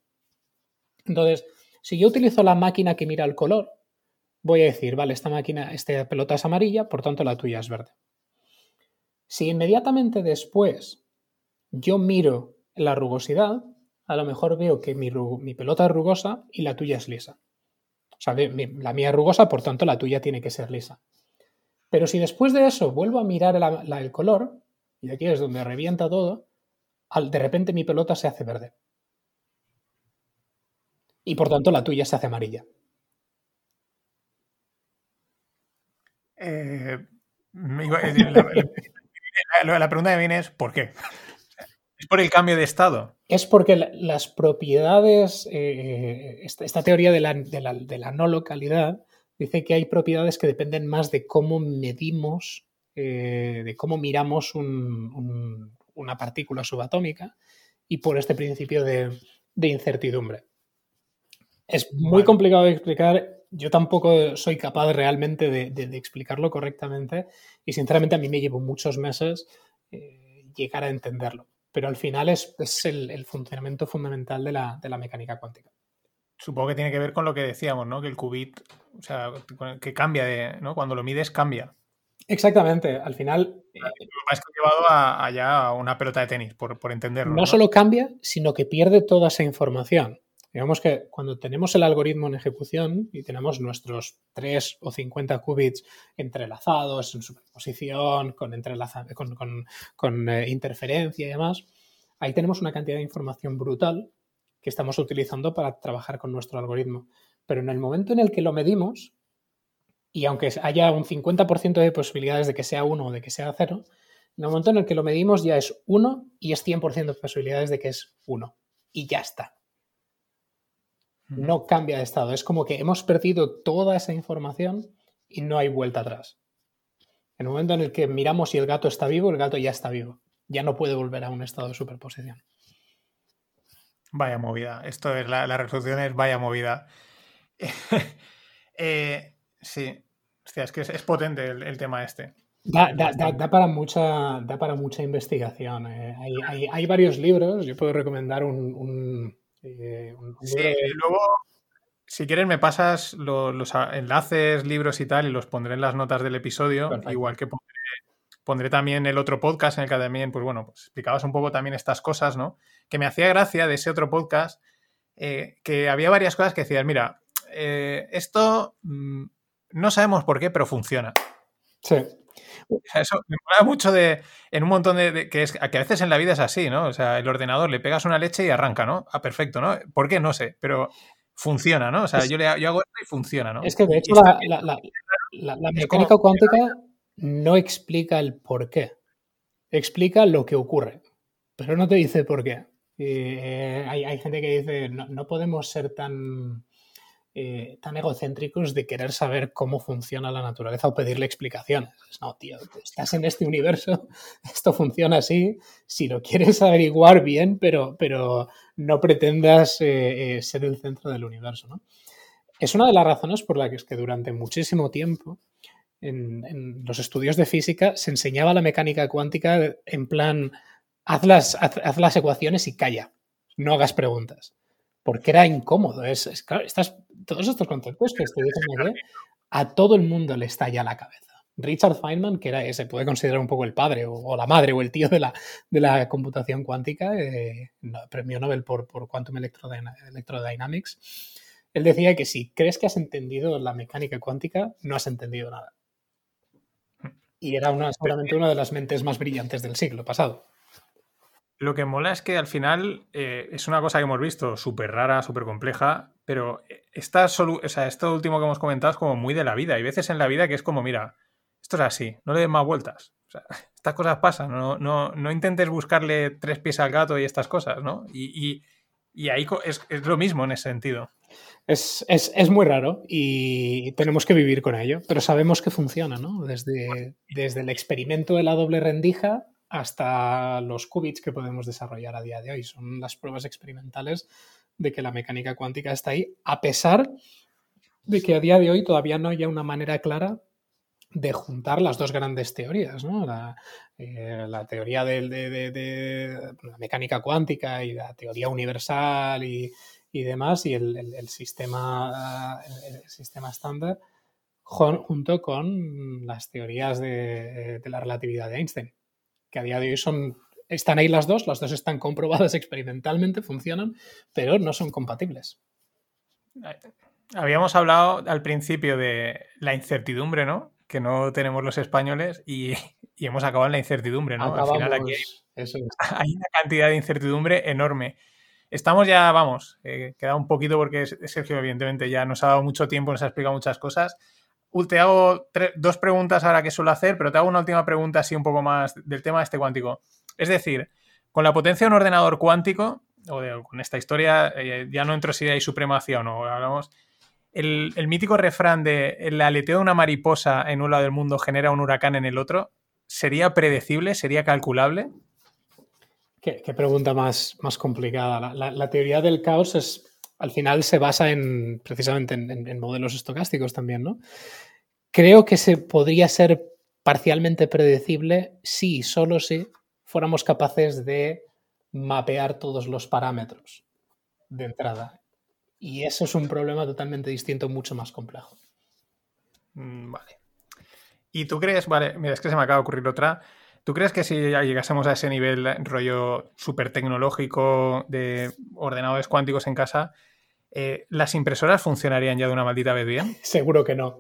Entonces, si yo utilizo la máquina que mira el color, voy a decir, vale, esta máquina, esta pelota es amarilla, por tanto la tuya es verde. Si inmediatamente después yo miro la rugosidad, a lo mejor veo que mi, pelota es rugosa y la tuya es lisa. O sea, la mía es rugosa, por tanto la tuya tiene que ser lisa. Pero si después de eso vuelvo a mirar el color, y aquí es donde revienta todo, de repente mi pelota se hace verde. Y por tanto la tuya se hace amarilla. Eh, la, pregunta que viene es ¿por qué? ¿Es por el cambio de estado? Es porque las propiedades, eh, esta, teoría de la, no localidad dice que hay propiedades que dependen más de cómo medimos, eh, de cómo miramos una partícula subatómica y por este principio de, incertidumbre. Es muy complicado de explicar yo tampoco soy capaz realmente de, explicarlo correctamente y sinceramente a mí me llevo muchos meses eh, llegar a entenderlo. Pero al final es, el, funcionamiento fundamental de la, mecánica cuántica. Supongo que tiene que ver con lo que decíamos, ¿no? Que el qubit, o sea, que cambia, de, ¿no? Cuando lo mides, cambia. Exactamente, al final... Eh, has llevado a, allá a una pelota de tenis, por, por entenderlo. no, solo cambia, sino que pierde toda esa información. Digamos que cuando tenemos el algoritmo en ejecución y tenemos nuestros 3 o 50 qubits entrelazados en superposición, con, eh, interferencia y demás, ahí tenemos una cantidad de información brutal que estamos utilizando para trabajar con nuestro algoritmo. Pero en el momento en el que lo medimos, y aunque haya un 50% de posibilidades de que sea 1 o de que sea 0, en el momento en el que lo medimos ya es 1 y es 100% de posibilidades de que es 1. Y ya está no cambia de estado. Es como que hemos perdido toda esa información y no hay vuelta atrás. En el momento en el que miramos si el gato está vivo, el gato ya está vivo. Ya no puede volver a un estado de superposición. Vaya movida. Esto es la, resolución es vaya movida. Eh, sí. es que es, potente el, tema este. Da, para mucha, da para mucha investigación. Eh. Hay, varios libros. Yo puedo recomendar un eh, luego, si quieres, me pasas los, enlaces, libros y tal, y los pondré en las notas del episodio, igual que pondré, también el otro podcast en el que también, pues bueno, pues explicabas un poco también estas cosas, ¿no? Que me hacía gracia de ese otro podcast, eh, que había varias cosas que decías, mira, eh, esto mm, no sabemos por qué, pero funciona. Sí. Eso me mola mucho de. En un montón de. que, es, que a veces en la vida es así, ¿no? O sea, el ordenador le pegas una leche y arranca, ¿no? Ah, perfecto, ¿no? ¿Por qué? No sé, pero funciona, ¿no? O sea, yo, le, yo hago esto y funciona, ¿no? Es que de hecho la, mecánica cuántica no explica el por qué. Explica lo que ocurre, pero no te dice por qué. Eh, hay, hay, gente que dice, no, no podemos ser tan eh, tan egocéntricos de querer saber cómo funciona la naturaleza o pedirle explicaciones. No, tío, estás en este universo, esto funciona así, si lo quieres averiguar bien, pero, pero no pretendas eh, eh, ser el centro del universo. ¿no? Es una de las razones por las que, es que durante muchísimo tiempo en, los estudios de física se enseñaba la mecánica cuántica en plan, haz las, haz las ecuaciones y calla, no hagas preguntas porque era incómodo. Es, claro, todos estos conceptos que estoy diciendo a todo el mundo le estalla la cabeza. Richard Feynman, que era, se puede considerar un poco el padre o, la madre o el tío de la, de la computación cuántica, eh, premio Nobel por, por Quantum Electrodynamics, él decía que si crees que has entendido la mecánica cuántica, no has entendido nada. Y era una, seguramente una de las mentes más brillantes del siglo pasado. Lo que mola es que al final eh, es una cosa que hemos visto súper rara, súper compleja, pero esta o sea, esto último que hemos comentado es como muy de la vida. Hay veces en la vida que es como, mira, esto es así, no le des más vueltas. O sea, estas cosas pasan, no, no, no, intentes buscarle tres pies al gato y estas cosas, ¿no? Y, y, ahí es, es, lo mismo en ese sentido. Es, es, es, muy raro y tenemos que vivir con ello, pero sabemos que funciona, ¿no? Desde, desde el experimento de la doble rendija hasta los qubits que podemos desarrollar a día de hoy. Son las pruebas experimentales de que la mecánica cuántica está ahí, a pesar de que a día de hoy todavía no haya una manera clara de juntar las dos grandes teorías, ¿no? la, eh, teoría de, la mecánica cuántica y la teoría universal y, demás, y el, sistema, el, sistema estándar, junto con las teorías de la relatividad de Einstein que a día de hoy son, están ahí las dos, las dos están comprobadas experimentalmente, funcionan, pero no son compatibles. Habíamos hablado al principio de la incertidumbre, ¿no? Que no tenemos los españoles y, hemos acabado en la incertidumbre, ¿no? al final aquí hay, una cantidad de incertidumbre enorme. Estamos ya, vamos, eh, queda un poquito porque Sergio, evidentemente, ya nos ha dado mucho tiempo, nos ha explicado muchas cosas te hago dos preguntas ahora que suelo hacer, pero te hago una última pregunta así un poco más del tema este cuántico. Es decir, con la potencia de un ordenador cuántico, o con esta historia, eh, ya no entro si hay supremacía o no, hablamos. El, mítico refrán de el aleteo de una mariposa en un lado del mundo genera un huracán en el otro, ¿sería predecible? ¿Sería calculable? Qué, pregunta más, más complicada. la, teoría del caos es al final se basa en precisamente en, modelos estocásticos también, ¿no? Creo que se podría ser parcialmente predecible si solo si fuéramos capaces de mapear todos los parámetros de entrada. Y eso es un problema totalmente distinto, mucho más complejo. Mm, vale. ¿Y tú crees, vale, mira, es que se me acaba de ocurrir otra. ¿Tú crees que si llegásemos a ese nivel rollo súper tecnológico de ordenadores cuánticos en casa, eh, ¿las impresoras funcionarían ya de una maldita vez bien? Seguro que no.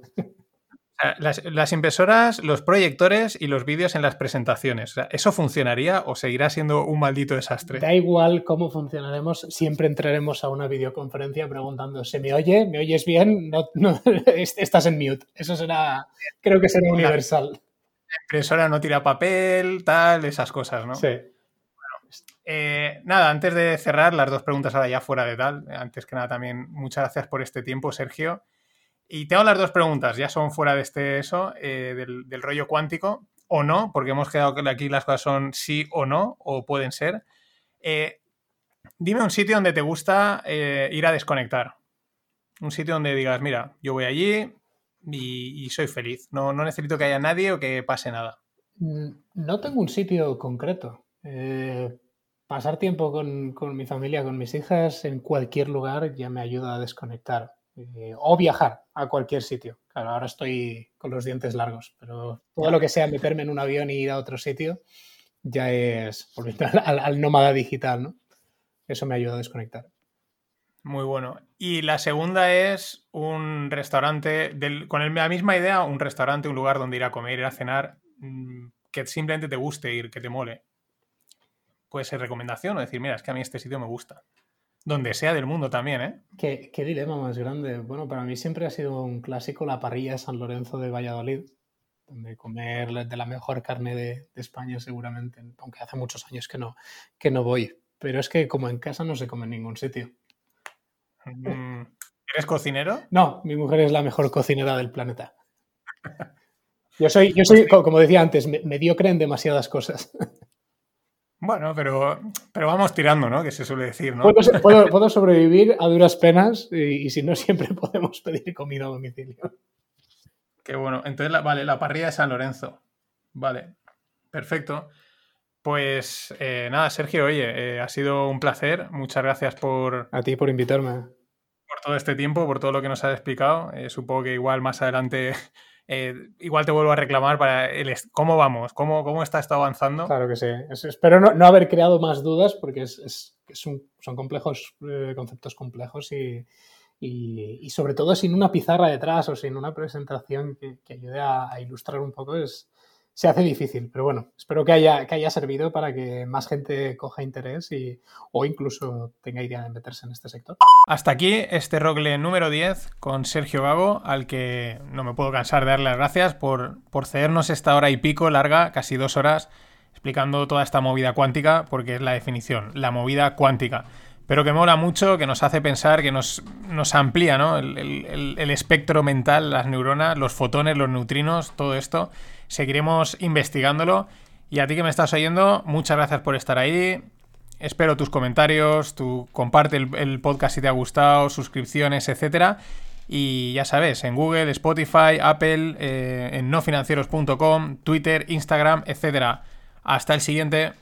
Las, impresoras, los proyectores y los vídeos en las presentaciones. ¿Eso funcionaría o seguirá siendo un maldito desastre? Da igual cómo funcionaremos, siempre entraremos a una videoconferencia preguntando, ¿se me oye? ¿Me oyes bien? No, estás en mute. Eso será, creo que será universal. La impresora no tira papel, tal, esas cosas, ¿no? Sí. Eh, nada, antes de cerrar, las dos preguntas ahora ya fuera de tal. Antes que nada, también muchas gracias por este tiempo, Sergio. Y tengo las dos preguntas, ya son fuera de este eso, eh, del, rollo cuántico, o no, porque hemos quedado que aquí las cosas son sí o no, o pueden ser. Eh, dime un sitio donde te gusta ir a desconectar. Un sitio donde digas, mira, yo voy allí y, soy feliz. No, necesito que haya nadie o que pase nada. Mm, no tengo un sitio concreto pasar tiempo con, mi familia, con mis hijas, en cualquier lugar ya me ayuda a desconectar. Eh, o viajar a cualquier sitio. Claro, ahora estoy con los dientes largos, pero todo lo que sea meterme en un avión y ir a otro sitio ya es al, al nómada digital, ¿no? Eso me ayuda a desconectar. Muy bueno. Y la segunda es un restaurante, con la misma idea, un restaurante, un lugar donde ir a comer, ir a cenar, mm, que simplemente te guste ir, que te mole. Puede ser recomendación o decir, mira, es que a mí este sitio me gusta. Donde sea del mundo también, ¿eh? ¿Qué, qué dilema más grande. Bueno, para mí siempre ha sido un clásico la parrilla de San Lorenzo de Valladolid, donde comer de la mejor carne de, de España seguramente, aunque hace muchos años que no, que no voy. Pero es que como en casa no se come en ningún sitio. Mm, ¿Eres cocinero? No, mi mujer es la mejor cocinera del planeta. Yo soy, yo soy co- como decía antes, me- mediocre en demasiadas cosas. Bueno, pero, pero vamos tirando, ¿no? Que se suele decir, ¿no? Puedo, puedo- puedo sobrevivir a duras penas y, y si no, siempre podemos pedir comida a domicilio. Qué bueno. Entonces, la- vale, la parrilla de San Lorenzo. Vale, perfecto. Pues eh, nada, Sergio, oye, eh, ha sido un placer. Muchas gracias por, A ti por invitarme. por todo este tiempo, por todo lo que nos has explicado. Eh, supongo que igual más adelante, eh, igual te vuelvo a reclamar para el cómo vamos, cómo, cómo está esto avanzando. Claro que sí. Es- espero no, no haber creado más dudas porque es, es- son complejos, eh, conceptos complejos y, y- y sobre todo sin una pizarra detrás o sin una presentación que, que ayude a, a ilustrar un poco es, se hace difícil. Pero bueno, espero que haya, que haya servido para que más gente coja interés y, o incluso tenga idea de meterse en este sector. Hasta aquí este Rogle número 10 con Sergio Gago, al que no me puedo cansar de darle las gracias por, por cedernos esta hora y pico larga, casi dos horas, explicando toda esta movida cuántica, porque es la definición, la movida cuántica. Pero que mola mucho, que nos hace pensar, que nos, nos amplía ¿no? el, el- el- espectro mental, las neuronas, los fotones, los neutrinos, todo esto. Seguiremos investigándolo. Y a ti que me estás oyendo, muchas gracias por estar ahí. Espero tus comentarios, tu comparte el, podcast si te ha gustado, suscripciones, etcétera. Y ya sabes, en Google, Spotify, Apple, eh, en nofinancieros.com, Twitter, Instagram, etcétera. Hasta el siguiente.